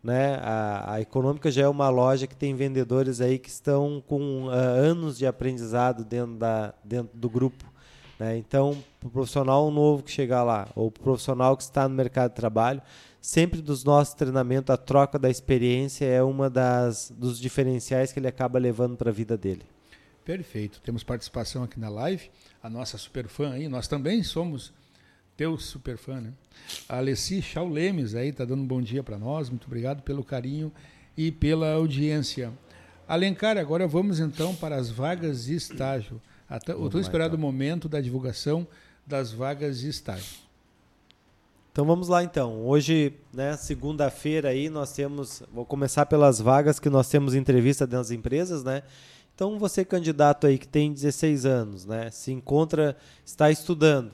né? A, a econômica já é uma loja que tem vendedores aí que estão com uh, anos de aprendizado dentro, da, dentro do grupo. Né? Então, o profissional novo que chegar lá, ou o profissional que está no mercado de trabalho, sempre dos nossos treinamentos, a troca da experiência é uma das dos diferenciais que ele acaba levando para a vida dele. Perfeito. Temos participação aqui na live. A nossa super fã aí, nós também somos teu super fã, né? A Alessi Chaulemes aí tá dando um bom dia para nós. Muito obrigado pelo carinho e pela audiência. Alencar, agora vamos então para as vagas de estágio. Até, eu estou esperando então. o momento da divulgação das vagas de estágio. Então vamos lá então. Hoje, né, segunda-feira aí, nós temos, vou começar pelas vagas que nós temos entrevista das empresas, né? Então você candidato aí que tem 16 anos, né, se encontra, está estudando,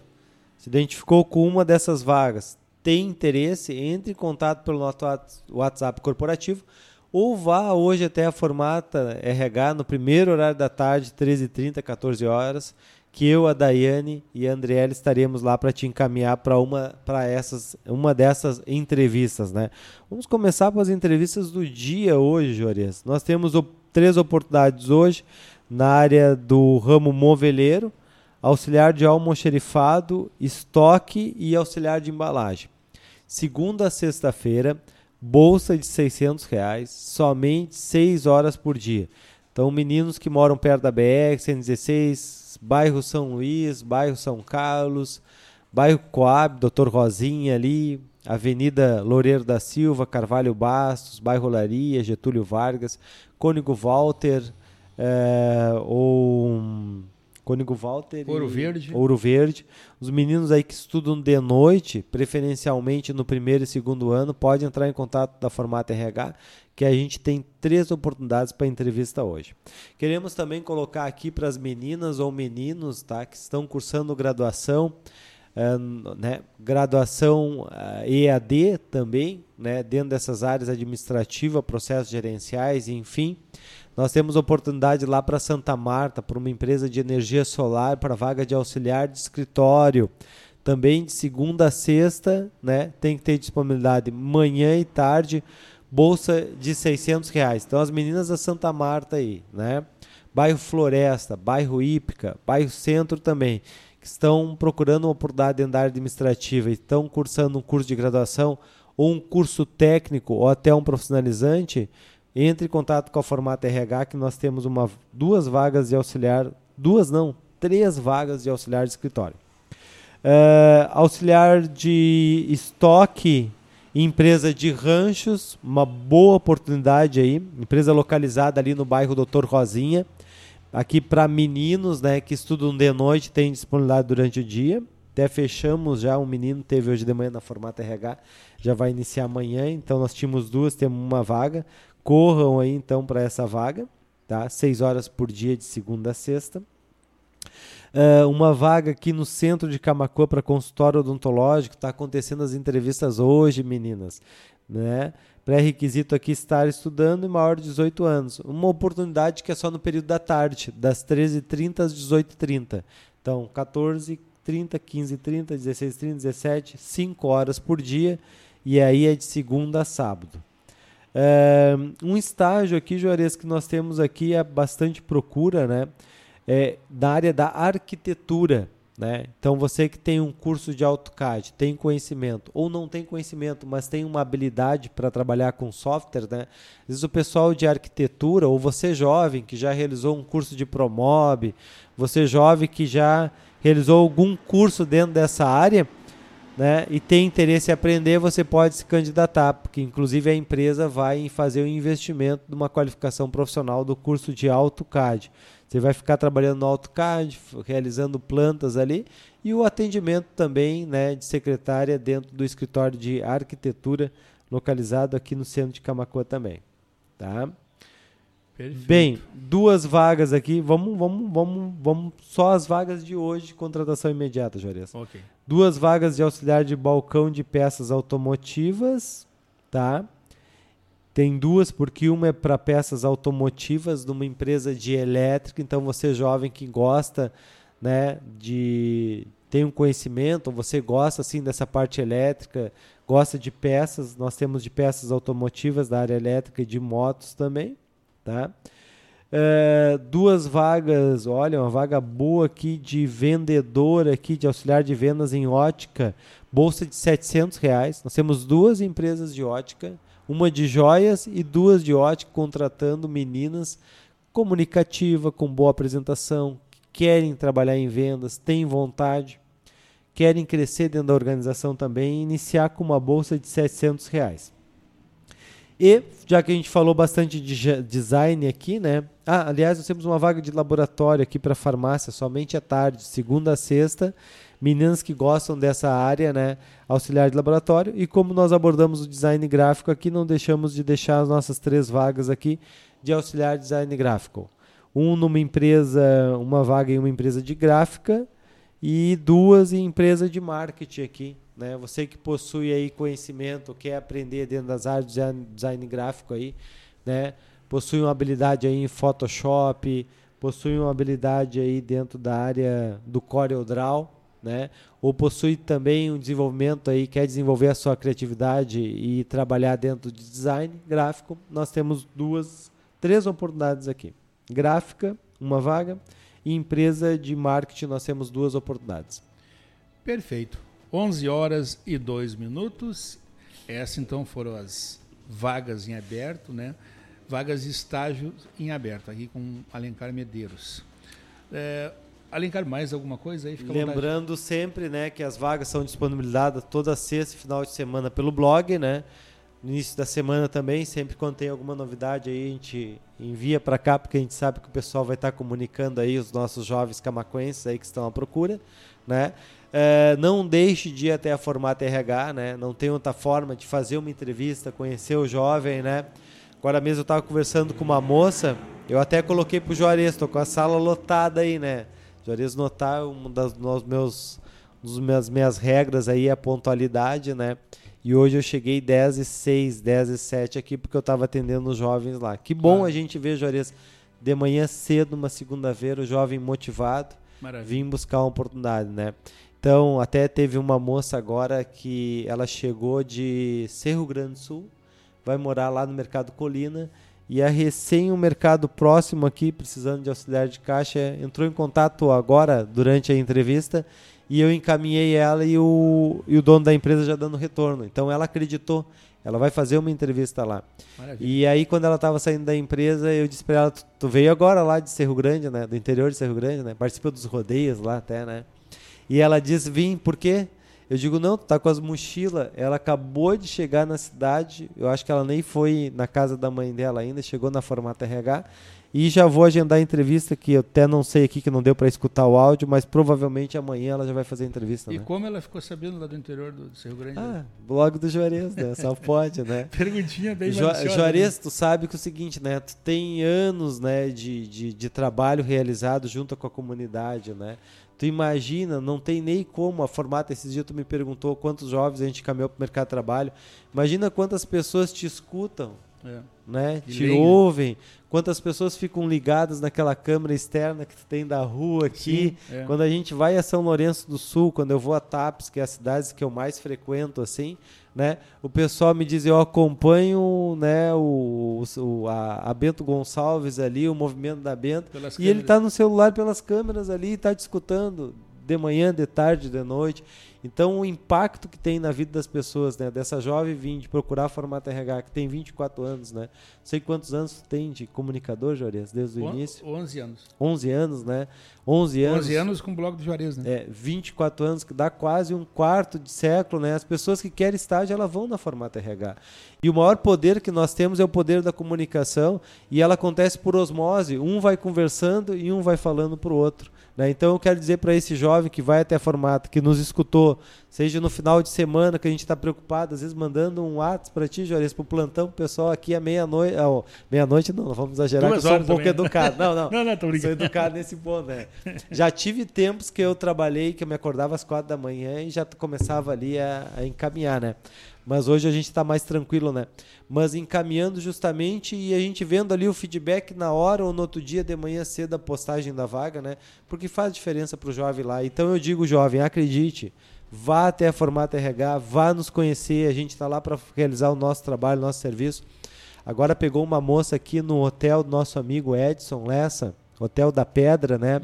se identificou com uma dessas vagas, tem interesse, entre em contato pelo nosso WhatsApp corporativo ou vá hoje até a Formata RH no primeiro horário da tarde, 13h30, 14 horas que eu, a Daiane e a Andriele estaremos lá para te encaminhar para uma para essas uma dessas entrevistas, né? Vamos começar com as entrevistas do dia hoje, Jorias. Nós temos três oportunidades hoje na área do ramo moveleiro, auxiliar de almoxerifado, estoque e auxiliar de embalagem. Segunda a sexta-feira, bolsa de 600 reais, somente 6 horas por dia. Então, meninos que moram perto da BR, 116, bairro São Luís, bairro São Carlos, bairro Coab, Doutor Rosinha ali, Avenida Loureiro da Silva, Carvalho Bastos, bairro Laria, Getúlio Vargas, Cônigo Walter, é, ou Cônigo Walter Ouro Verde. Ouro Verde. Os meninos aí que estudam de noite, preferencialmente no primeiro e segundo ano, podem entrar em contato da Formata RH que a gente tem três oportunidades para entrevista hoje. Queremos também colocar aqui para as meninas ou meninos tá, que estão cursando graduação, uh, né, graduação uh, eh, EAD também, né, dentro dessas áreas administrativa, processos gerenciais, enfim. Nós temos oportunidade lá para Santa Marta, para uma empresa de energia solar, para vaga de auxiliar de escritório. Também de segunda a sexta, né, tem que ter disponibilidade manhã e tarde bolsa de 600 reais. Então as meninas da Santa Marta aí, né? Bairro Floresta, bairro Ípica, bairro Centro também, que estão procurando uma oportunidade dentro da área administrativa e estão cursando um curso de graduação ou um curso técnico ou até um profissionalizante, entre em contato com a Formata RH que nós temos uma, duas vagas de auxiliar, duas não, três vagas de auxiliar de escritório. Uh, auxiliar de estoque empresa de ranchos, uma boa oportunidade aí, empresa localizada ali no bairro Doutor Rosinha, aqui para meninos, né, que estudam de noite, tem disponibilidade durante o dia. Até fechamos já, um menino teve hoje de manhã na Formata RH, já vai iniciar amanhã, então nós tínhamos duas, temos uma vaga. Corram aí então para essa vaga, tá? Seis horas por dia de segunda a sexta. Uh, uma vaga aqui no centro de Camacuã para consultório odontológico. Está acontecendo as entrevistas hoje, meninas. Né? Pré-requisito aqui estar estudando e maior de 18 anos. Uma oportunidade que é só no período da tarde, das 13h30 às 18h30. Então, 14 30, 15, 30, 16, 30, 17, 5 horas por dia. E aí é de segunda a sábado. É, um estágio aqui, Juarez, que nós temos aqui é bastante procura, né? É, da área da arquitetura. Né? Então, você que tem um curso de AutoCAD, tem conhecimento, ou não tem conhecimento, mas tem uma habilidade para trabalhar com software, né? às vezes o pessoal de arquitetura, ou você jovem que já realizou um curso de Promob, você jovem que já realizou algum curso dentro dessa área, né, e tem interesse em aprender, você pode se candidatar, porque inclusive a empresa vai fazer o um investimento de uma qualificação profissional do curso de AutoCAD. Você vai ficar trabalhando no AutoCAD, realizando plantas ali, e o atendimento também né, de secretária dentro do escritório de arquitetura, localizado aqui no centro de Camacoa também. Tá? Perfeito. Bem, duas vagas aqui. Vamos, vamos, vamos, vamos. Só as vagas de hoje contratação imediata, Juarez. Ok. Duas vagas de auxiliar de balcão de peças automotivas, tá? Tem duas, porque uma é para peças automotivas de uma empresa de elétrica. Então, você jovem que gosta, né, de tem um conhecimento, você gosta assim dessa parte elétrica, gosta de peças, nós temos de peças automotivas da área elétrica e de motos também. Tá? É, duas vagas, olha, uma vaga boa aqui de vendedor aqui, de auxiliar de vendas em ótica, bolsa de 700 reais. Nós temos duas empresas de ótica, uma de joias e duas de ótica, contratando meninas comunicativa, com boa apresentação, que querem trabalhar em vendas, têm vontade, querem crescer dentro da organização também e iniciar com uma bolsa de 700 reais. E, já que a gente falou bastante de design aqui, né? Ah, aliás, nós temos uma vaga de laboratório aqui para farmácia, somente à tarde, segunda a sexta. Meninas que gostam dessa área, né? Auxiliar de laboratório. E como nós abordamos o design gráfico aqui, não deixamos de deixar as nossas três vagas aqui de auxiliar de design gráfico. Um numa empresa, uma vaga em uma empresa de gráfica e duas em empresa de marketing aqui, né? Você que possui aí conhecimento, quer aprender dentro das áreas de design, gráfico aí, né? Possui uma habilidade aí em Photoshop, possui uma habilidade aí dentro da área do CorelDRAW, né? Ou possui também um desenvolvimento aí, quer desenvolver a sua criatividade e trabalhar dentro de design gráfico, nós temos duas, três oportunidades aqui. Gráfica, uma vaga, e empresa de marketing nós temos duas oportunidades. Perfeito. 11 horas e 2 minutos. Essas então foram as vagas em aberto, né? Vagas de estágio em aberto, aqui com Alencar Medeiros. É, Alencar, mais alguma coisa aí? Fica Lembrando sempre né, que as vagas são disponibilizadas toda sexta e final de semana pelo blog, né? No início da semana também, sempre quando tem alguma novidade aí, a gente envia para cá, porque a gente sabe que o pessoal vai estar comunicando aí os nossos jovens camacuenses aí que estão à procura, né? É, não deixe de ir até a Formata RH, né? Não tem outra forma de fazer uma entrevista, conhecer o jovem, né? Agora mesmo eu estava conversando com uma moça, eu até coloquei pro Juarez, estou com a sala lotada aí, né? Juarez notar uma das dos meus, das minhas, minhas regras aí é a pontualidade, né? E hoje eu cheguei 10 e 6, 10 e 7 aqui porque eu estava atendendo os jovens lá. Que bom a gente ver, Juarez, de manhã cedo, uma segunda-feira, o jovem motivado, Maravilha. vim buscar uma oportunidade, né? Então, até teve uma moça agora que ela chegou de Cerro Grande do Sul, vai morar lá no Mercado Colina e a recém um mercado próximo aqui, precisando de auxiliar de caixa, entrou em contato agora durante a entrevista e eu encaminhei ela e o, e o dono da empresa já dando retorno. Então ela acreditou, ela vai fazer uma entrevista lá. Maravilha. E aí quando ela estava saindo da empresa, eu disse para ela, tu, tu, veio agora lá de Cerro Grande, né, do interior de Cerro Grande, né, participou dos rodeios lá até, né? E ela disse: Vim, por quê? Eu digo: Não, tu tá com as mochilas. Ela acabou de chegar na cidade. Eu acho que ela nem foi na casa da mãe dela ainda, chegou na Formata RH. E já vou agendar a entrevista, que eu até não sei aqui, que não deu para escutar o áudio, mas provavelmente amanhã ela já vai fazer a entrevista. E né? como ela ficou sabendo lá do interior do Cerro Grande? Ah, blog do Juarez, né? Só pode, né? <laughs> Perguntinha bem jo Juarez, né? tu sabe que é o seguinte, né? Tu tem anos né, de, de, de trabalho realizado junto com a comunidade, né? Tu imagina, não tem nem como a formata. Esses dias tu me perguntou quantos jovens a gente caminhou para o mercado de trabalho. Imagina quantas pessoas te escutam, é. né? te ouvem, quantas pessoas ficam ligadas naquela câmera externa que tu tem da rua aqui. Sim, é. Quando a gente vai a São Lourenço do Sul, quando eu vou a TAPS, que é a cidade que eu mais frequento, assim, né? O pessoal me diz, eu acompanho, né, o, o a, a, Bento Gonçalves ali, o movimento da Bento, pelas e câmeras. ele está no celular pelas câmeras ali, está te escutando de manhã, de tarde, de noite. Então, o impacto que tem na vida das pessoas, né? Dessa jovem vir de procurar formato RH, que tem 24 anos, né? Não sei quantos anos tem de comunicador, Juarez, desde o On, início. 11 anos. 11 anos, né? 11 anos. 11 anos com o blog do Juarez, né? É, 24 anos, que dá quase um quarto de século, né? As pessoas que querem estágio, elas vão na formato RH. E o maior poder que nós temos é o poder da comunicação e ela acontece por osmose. Um vai conversando e um vai falando para o outro. Né? Então eu quero dizer para esse jovem que vai até a formata, que nos escutou, seja no final de semana que a gente está preocupado, às vezes mandando um WhatsApp para ti, Juarez, para o plantão, pessoal aqui à meia-noite. Oh, meia-noite não, não vamos exagerar, Duas que eu sou um pouco também. educado. Não, não. <laughs> não, não, tô Sou brincando. educado nesse ponto, né? <laughs> Já tive tempos que eu trabalhei, que eu me acordava às quatro da manhã e já começava ali a, a encaminhar, né? Mas hoje a gente está mais tranquilo, né? Mas encaminhando justamente e a gente vendo ali o feedback na hora ou no outro dia de manhã cedo a postagem da vaga, né? Porque faz diferença para o jovem lá. Então eu digo, jovem, acredite, vá até a Formata RH, vá nos conhecer, a gente está lá para realizar o nosso trabalho, o nosso serviço. Agora pegou uma moça aqui no hotel do nosso amigo Edson Lessa, Hotel da Pedra, né?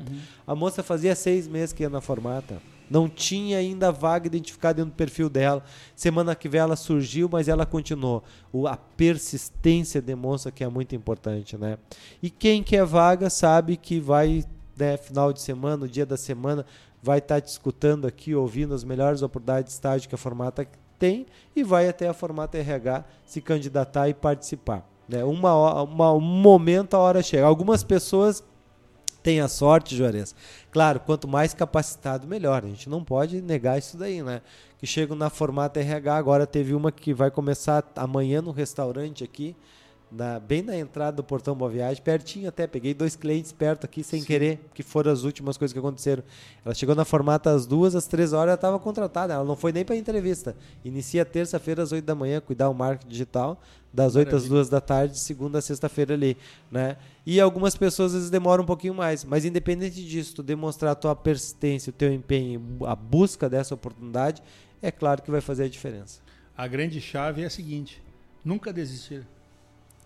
A moça fazia seis meses que ia na formata. Não tinha ainda vaga identificada dentro do perfil dela. Semana que vem ela surgiu, mas ela continuou. O, a persistência demonstra que é muito importante, né? E quem quer vaga sabe que vai, né, final de semana, dia da semana, vai estar te escutando aqui, ouvindo as melhores oportunidades de estágio que a formata tem e vai até a formata RH se candidatar e participar. Né? Uma, uma, um momento a hora chega. Algumas pessoas têm a sorte, Juarez. Claro, quanto mais capacitado, melhor. A gente não pode negar isso daí, né? Que chegam na formata RH. Agora teve uma que vai começar amanhã no restaurante aqui, na- bem na entrada do Portão Boa Viagem, pertinho até. Peguei dois clientes perto aqui sem querer, que foram as últimas coisas que aconteceram. Ela chegou na formata às duas, às três horas, ela estava contratada. Ela não foi nem para entrevista. Inicia terça-feira às oito da manhã, cuidar o marketing digital, das oito às Maravilha. duas da tarde, segunda a sexta-feira ali, né? E algumas pessoas às vezes demoram um pouquinho mais, mas independente disso, tu demonstrar a tua persistência, o teu empenho, a busca dessa oportunidade, é claro que vai fazer a diferença. A grande chave é a seguinte: nunca desistir.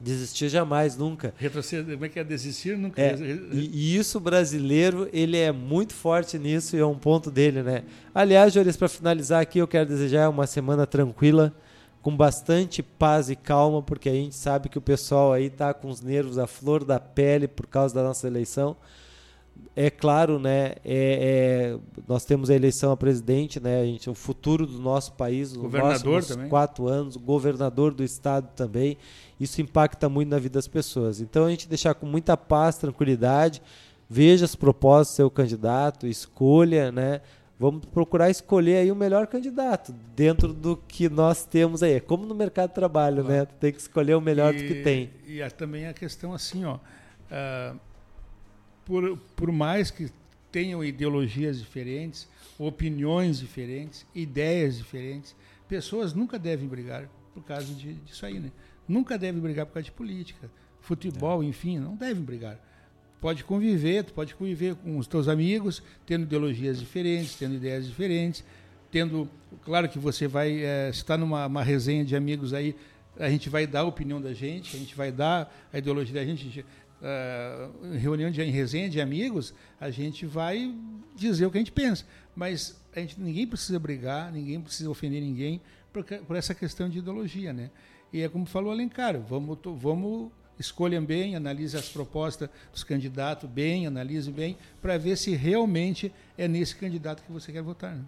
Desistir jamais, nunca. Retroceder, como é que é desistir? Nunca. É, e, e isso brasileiro, ele é muito forte nisso e é um ponto dele, né? Aliás, Joris, para finalizar aqui, eu quero desejar uma semana tranquila, com bastante paz e calma, porque a gente sabe que o pessoal aí tá com os nervos à flor da pele por causa da nossa eleição. É claro, né? é- é, nós temos a eleição a presidente, né? A gente, o futuro do nosso país, os próximos também. quatro anos, governador do estado também. Isso impacta muito na vida das pessoas. Então a gente deixar com muita paz, tranquilidade, veja as propostas do seu candidato, escolha, né? Vamos procurar escolher aí o melhor candidato dentro do que nós temos aí. É como no mercado de trabalho, né? Tu tem que escolher o melhor do que E- tem. E a- também a questão assim, ó, ah, por, por mais que tenham ideologias diferentes, opiniões diferentes, ideias diferentes, pessoas nunca devem brigar por causa de, disso aí, né? Nunca devem brigar por causa de política, futebol, É. enfim, não devem brigar. Pode conviver, tu pode conviver com os teus amigos, tendo ideologias diferentes, tendo ideias diferentes, tendo, claro que você vai, se está numa uma resenha de amigos aí, a gente vai dar a opinião da gente, a gente vai dar a ideologia da gente, ah, em reunião de em resenha de amigos, a gente vai dizer o que a gente pensa, mas a gente, ninguém precisa brigar, ninguém precisa ofender ninguém por, por essa questão de ideologia, né? E é como falou Alencar, vamos, vamos escolham bem, analise as propostas dos candidatos bem, analise bem, para ver se realmente é nesse candidato que você quer votar. Né?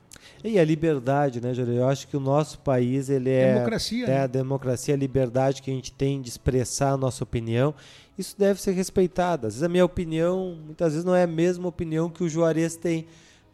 E a liberdade, né, Júlio? Eu acho que o nosso país, ele é... Democracia, É né? a democracia, a liberdade que a gente tem de expressar a nossa opinião. Isso deve ser respeitado. Às vezes a minha opinião, muitas vezes não é a mesma opinião que o Juarez tem.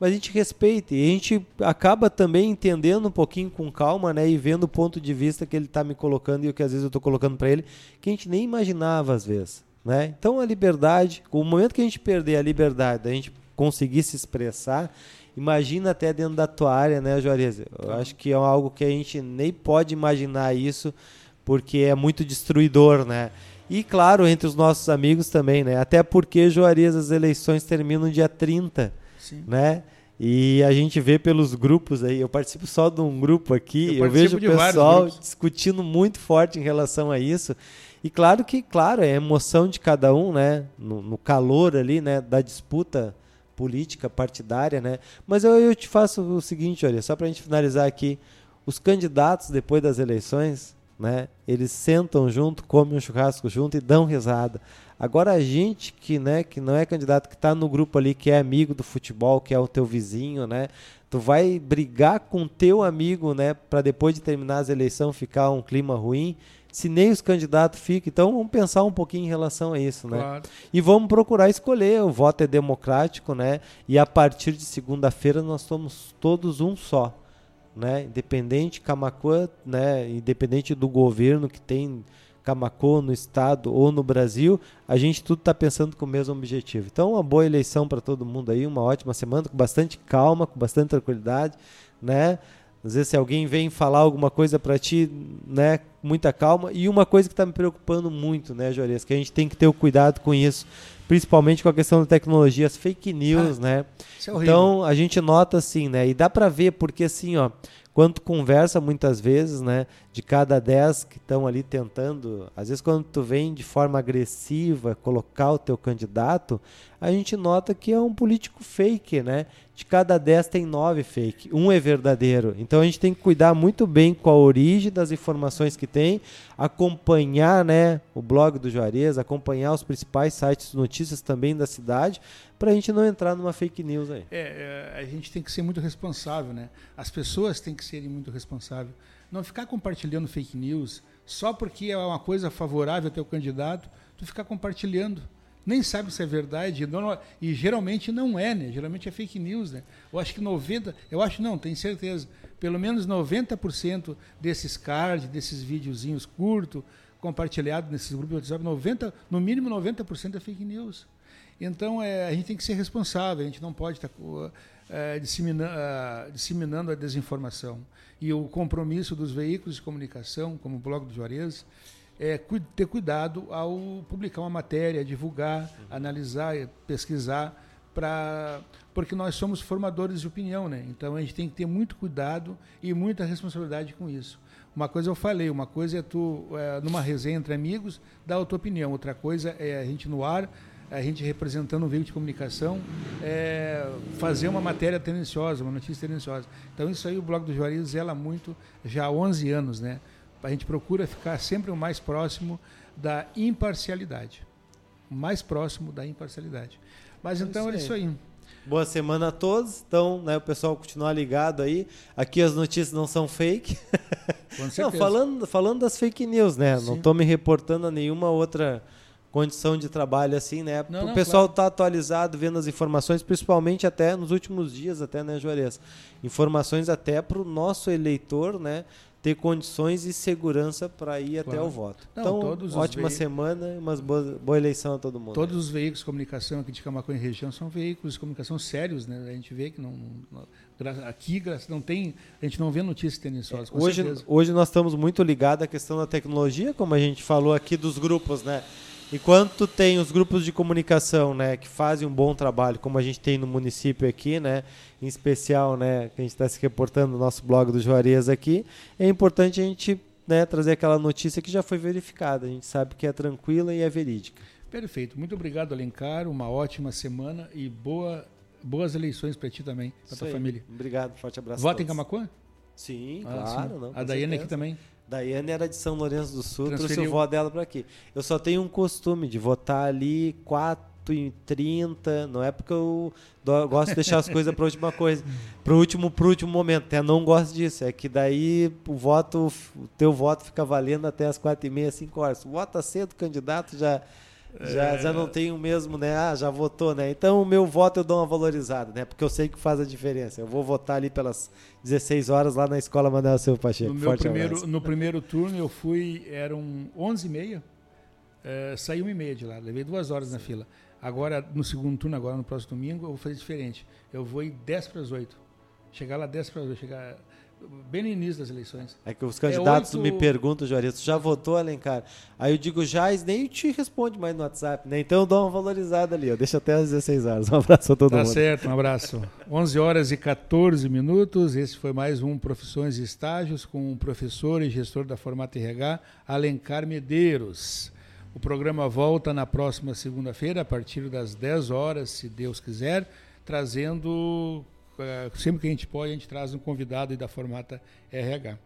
Mas a gente respeita e a gente acaba também entendendo um pouquinho com calma, né? E vendo o ponto de vista que ele está me colocando e o que às vezes eu estou colocando para ele, que a gente nem imaginava às vezes, né? Então a liberdade, o momento que a gente perder a liberdade, a gente conseguir se expressar, imagina até dentro da tua área, né, Juarez? Eu acho que é algo que a gente nem pode imaginar isso, porque é muito destruidor, né? E claro, entre os nossos amigos também, né? Até porque, Juarez, as eleições terminam dia 30 Sim. né? E a gente vê pelos grupos aí, eu participo só de um grupo aqui, Eu eu, vejo o pessoal discutindo muito forte em relação a isso. E claro que, claro, é a emoção de cada um, né? No, no calor ali, né, da disputa política partidária, né? Mas eu, eu te faço o seguinte, olha, só para a gente finalizar aqui, os candidatos depois das eleições, né? Eles sentam junto, comem um churrasco junto e dão risada. Agora a gente que, né, que não é candidato, que está no grupo ali, que é amigo do futebol, que é o teu vizinho, né? Tu vai brigar com teu amigo, né, para depois de terminar as eleições ficar um clima ruim se nem os candidatos ficam. Então vamos pensar um pouquinho em relação a isso, né? Claro. E vamos procurar escolher. O voto é democrático, né? E a partir de segunda-feira nós somos todos um só, né? Independente Camacuã, né? Independente do governo que tem Camacô no estado ou no Brasil, a gente tudo está pensando com o mesmo objetivo. Então, uma boa eleição para todo mundo aí, uma ótima semana, com bastante calma, com bastante tranquilidade, né? Às vezes, se alguém vem falar alguma coisa para ti, né, muita calma. E uma coisa que está me preocupando muito, né, Juarez, que a gente tem que ter o cuidado com isso, principalmente com a questão da tecnologia, as fake news, ah, né? É então, a gente nota assim, né? E dá para ver, porque assim, ó, quando tu conversa muitas vezes, né, de cada dez que estão ali tentando, às vezes quando tu vem de forma agressiva colocar o teu candidato, a gente nota que é um político fake, né? De cada dez tem nove fake, um é verdadeiro. Então a gente tem que cuidar muito bem com a origem das informações que tem, acompanhar, né, o blog do Juarez, acompanhar os principais sites de notícias também da cidade, para a gente não entrar numa fake news aí. É, é, a gente tem que ser muito responsável, né? As pessoas têm que serem muito responsáveis. Não ficar compartilhando fake news só porque é uma coisa favorável ao teu candidato, tu ficar compartilhando nem sabe se é verdade, não, e geralmente não é, né? Geralmente é fake news, né? Eu acho que 90, eu acho não, tenho certeza, pelo menos 90% desses cards, desses videozinhos curtos, compartilhados nesses grupos de WhatsApp, 90, no mínimo 90% é fake news. Então é, a gente tem que ser responsável, a gente não pode estar tá, é, disseminando, é, disseminando a desinformação. E o compromisso dos veículos de comunicação, como o Blog do Juarez, é, ter cuidado ao publicar uma matéria, divulgar, analisar, pesquisar, pra, porque nós somos formadores de opinião, né? Então a gente tem que ter muito cuidado e muita responsabilidade com isso. Uma coisa eu falei, uma coisa é tu, é, numa resenha entre amigos, dar a tua opinião, outra coisa é a gente no ar, a gente representando um veículo de comunicação, é, fazer uma matéria tendenciosa, uma notícia tendenciosa. Então isso aí o Blog do Juarez zela muito já há 11 anos, né? a gente procura ficar sempre o mais próximo da imparcialidade. O mais próximo da imparcialidade. Mas é então é isso aí. Boa semana a todos. Então, né, o pessoal continuar ligado aí. Aqui as notícias não são fake. <laughs> Não, falando, falando das fake news, né? Sim. Não estou me reportando a nenhuma outra condição de trabalho assim, né? Não, o pessoal claro. tá atualizado, vendo as informações, principalmente até nos últimos dias, até, né, Juarez? Informações até para o nosso eleitor, né? ter condições e segurança para ir claro. até o voto. Não, então, ótima semana e uma boa, boa eleição a todo mundo. Todos os veículos de comunicação aqui de Camacuã e região são veículos de comunicação sérios, né? A gente vê que não, não aqui não tem, a gente não vê notícias tendenciosas. É, hoje, hoje nós estamos muito ligados à questão da tecnologia, como a gente falou aqui dos grupos, né? Enquanto tem os grupos de comunicação, né, que fazem um bom trabalho, como a gente tem no município aqui, né, em especial, né, que a gente está se reportando no nosso blog do Juarez aqui, é importante a gente né, trazer aquela notícia que já foi verificada. A gente sabe que é tranquila e é verídica. Perfeito. Muito obrigado, Alencar. Uma ótima semana e boa, boas eleições para ti também, para tua família. Obrigado. Forte abraço. Vota em Camacuã? Sim, ah, claro. Sim. Não, a Daiane aqui também. Daiane era de São Lourenço do Sul, Transferiu. trouxe o vó dela para aqui. Eu só tenho um costume de votar ali 4 e 30, não é porque eu gosto de deixar as coisas para última coisa, para último pro último momento, até não gosto disso, é que daí o voto, o teu voto fica valendo até as 4 e meia, 5 horas. Vota cedo, candidato já já, é... já não tem o mesmo, né? Ah, já votou, né? Então o meu voto eu dou uma valorizada, né? Porque eu sei que faz a diferença. Eu vou votar ali pelas 16 horas lá na escola Manuel Silva Pacheco. No, meu primeiro, no primeiro turno eu fui, eram 11h30, é, saí 1h30 de lá, levei duas horas na fila. Agora, no segundo turno, agora no próximo domingo, eu vou fazer diferente. Eu vou ir 10 para as 8. Chegar lá 10 para as 8, chegar bem no início das eleições. É que os candidatos é 8... me perguntam, Juarez, tu já votou, Alencar? Aí eu digo, já, nem te responde mais no WhatsApp, né? Então eu dou uma valorizada ali, ó. Deixa até às 16 horas. <laughs> Um abraço a todo tá mundo. Tá certo, um abraço. 11 horas e 14 minutos. Esse foi mais um Profissões e Estágios com o professor e gestor da Formata RH, Alencar Medeiros. O programa volta na próxima segunda-feira, a partir das 10 horas, se Deus quiser trazendo, sempre que a gente pode, a gente traz um convidado da Formata RH.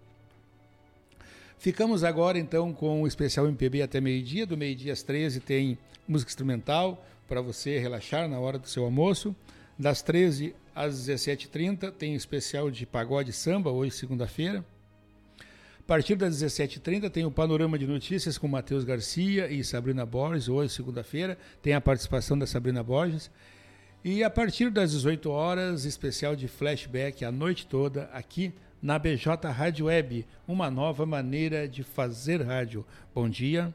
Ficamos agora então com o especial MPB até meio-dia. Do meio-dia às 13 tem música instrumental para você relaxar na hora do seu almoço. Das 13 às 17h30 tem especial de pagode samba, hoje segunda-feira. A partir das 17h30 tem o Panorama de Notícias com Matheus Garcia e Sabrina Borges, hoje, segunda-feira. Tem a participação da Sabrina Borges. E a partir das 18 horas, especial de flashback a noite toda aqui na BJ Rádio Web, uma nova maneira de fazer rádio. Bom dia.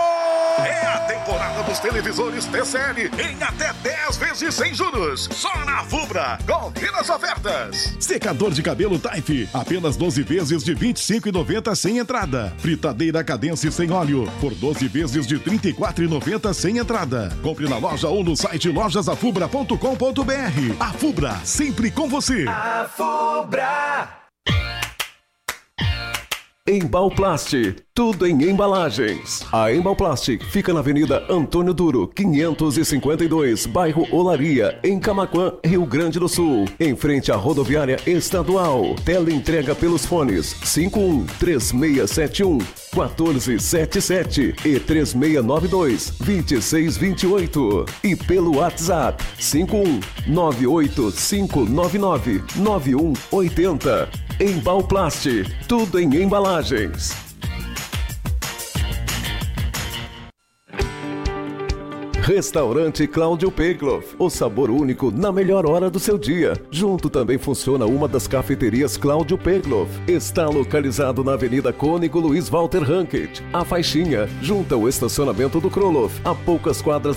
A temporada dos televisores TCL em até 10 vezes sem juros. Só na Fubra. Confira as ofertas. Secador de cabelo Taif, apenas 12 vezes de 25,90 sem entrada. Fritadeira Cadence sem óleo, por 12 vezes de 34,90 sem entrada. Compre na loja ou no site lojasafubra.com.br. A Fubra, sempre com você. A Fubra. Embalplast, tudo em embalagens. A Embalplast fica na Avenida Antônio Duro, 552, bairro Olaria, em Camaquã, Rio Grande do Sul, em frente à rodoviária estadual. Tela entrega pelos fones 51 3671 1477 e 3692 2628 e pelo WhatsApp 51 98599 9180. Embalplast, tudo em embalagens. Restaurante Cláudio Pegloff, o sabor único na melhor hora do seu dia. Junto também funciona uma das cafeterias Cláudio Pegloff. Está localizado na Avenida Cônigo Luiz Walter Rankett, a faixinha, junto ao estacionamento do Kroloff, a poucas quadras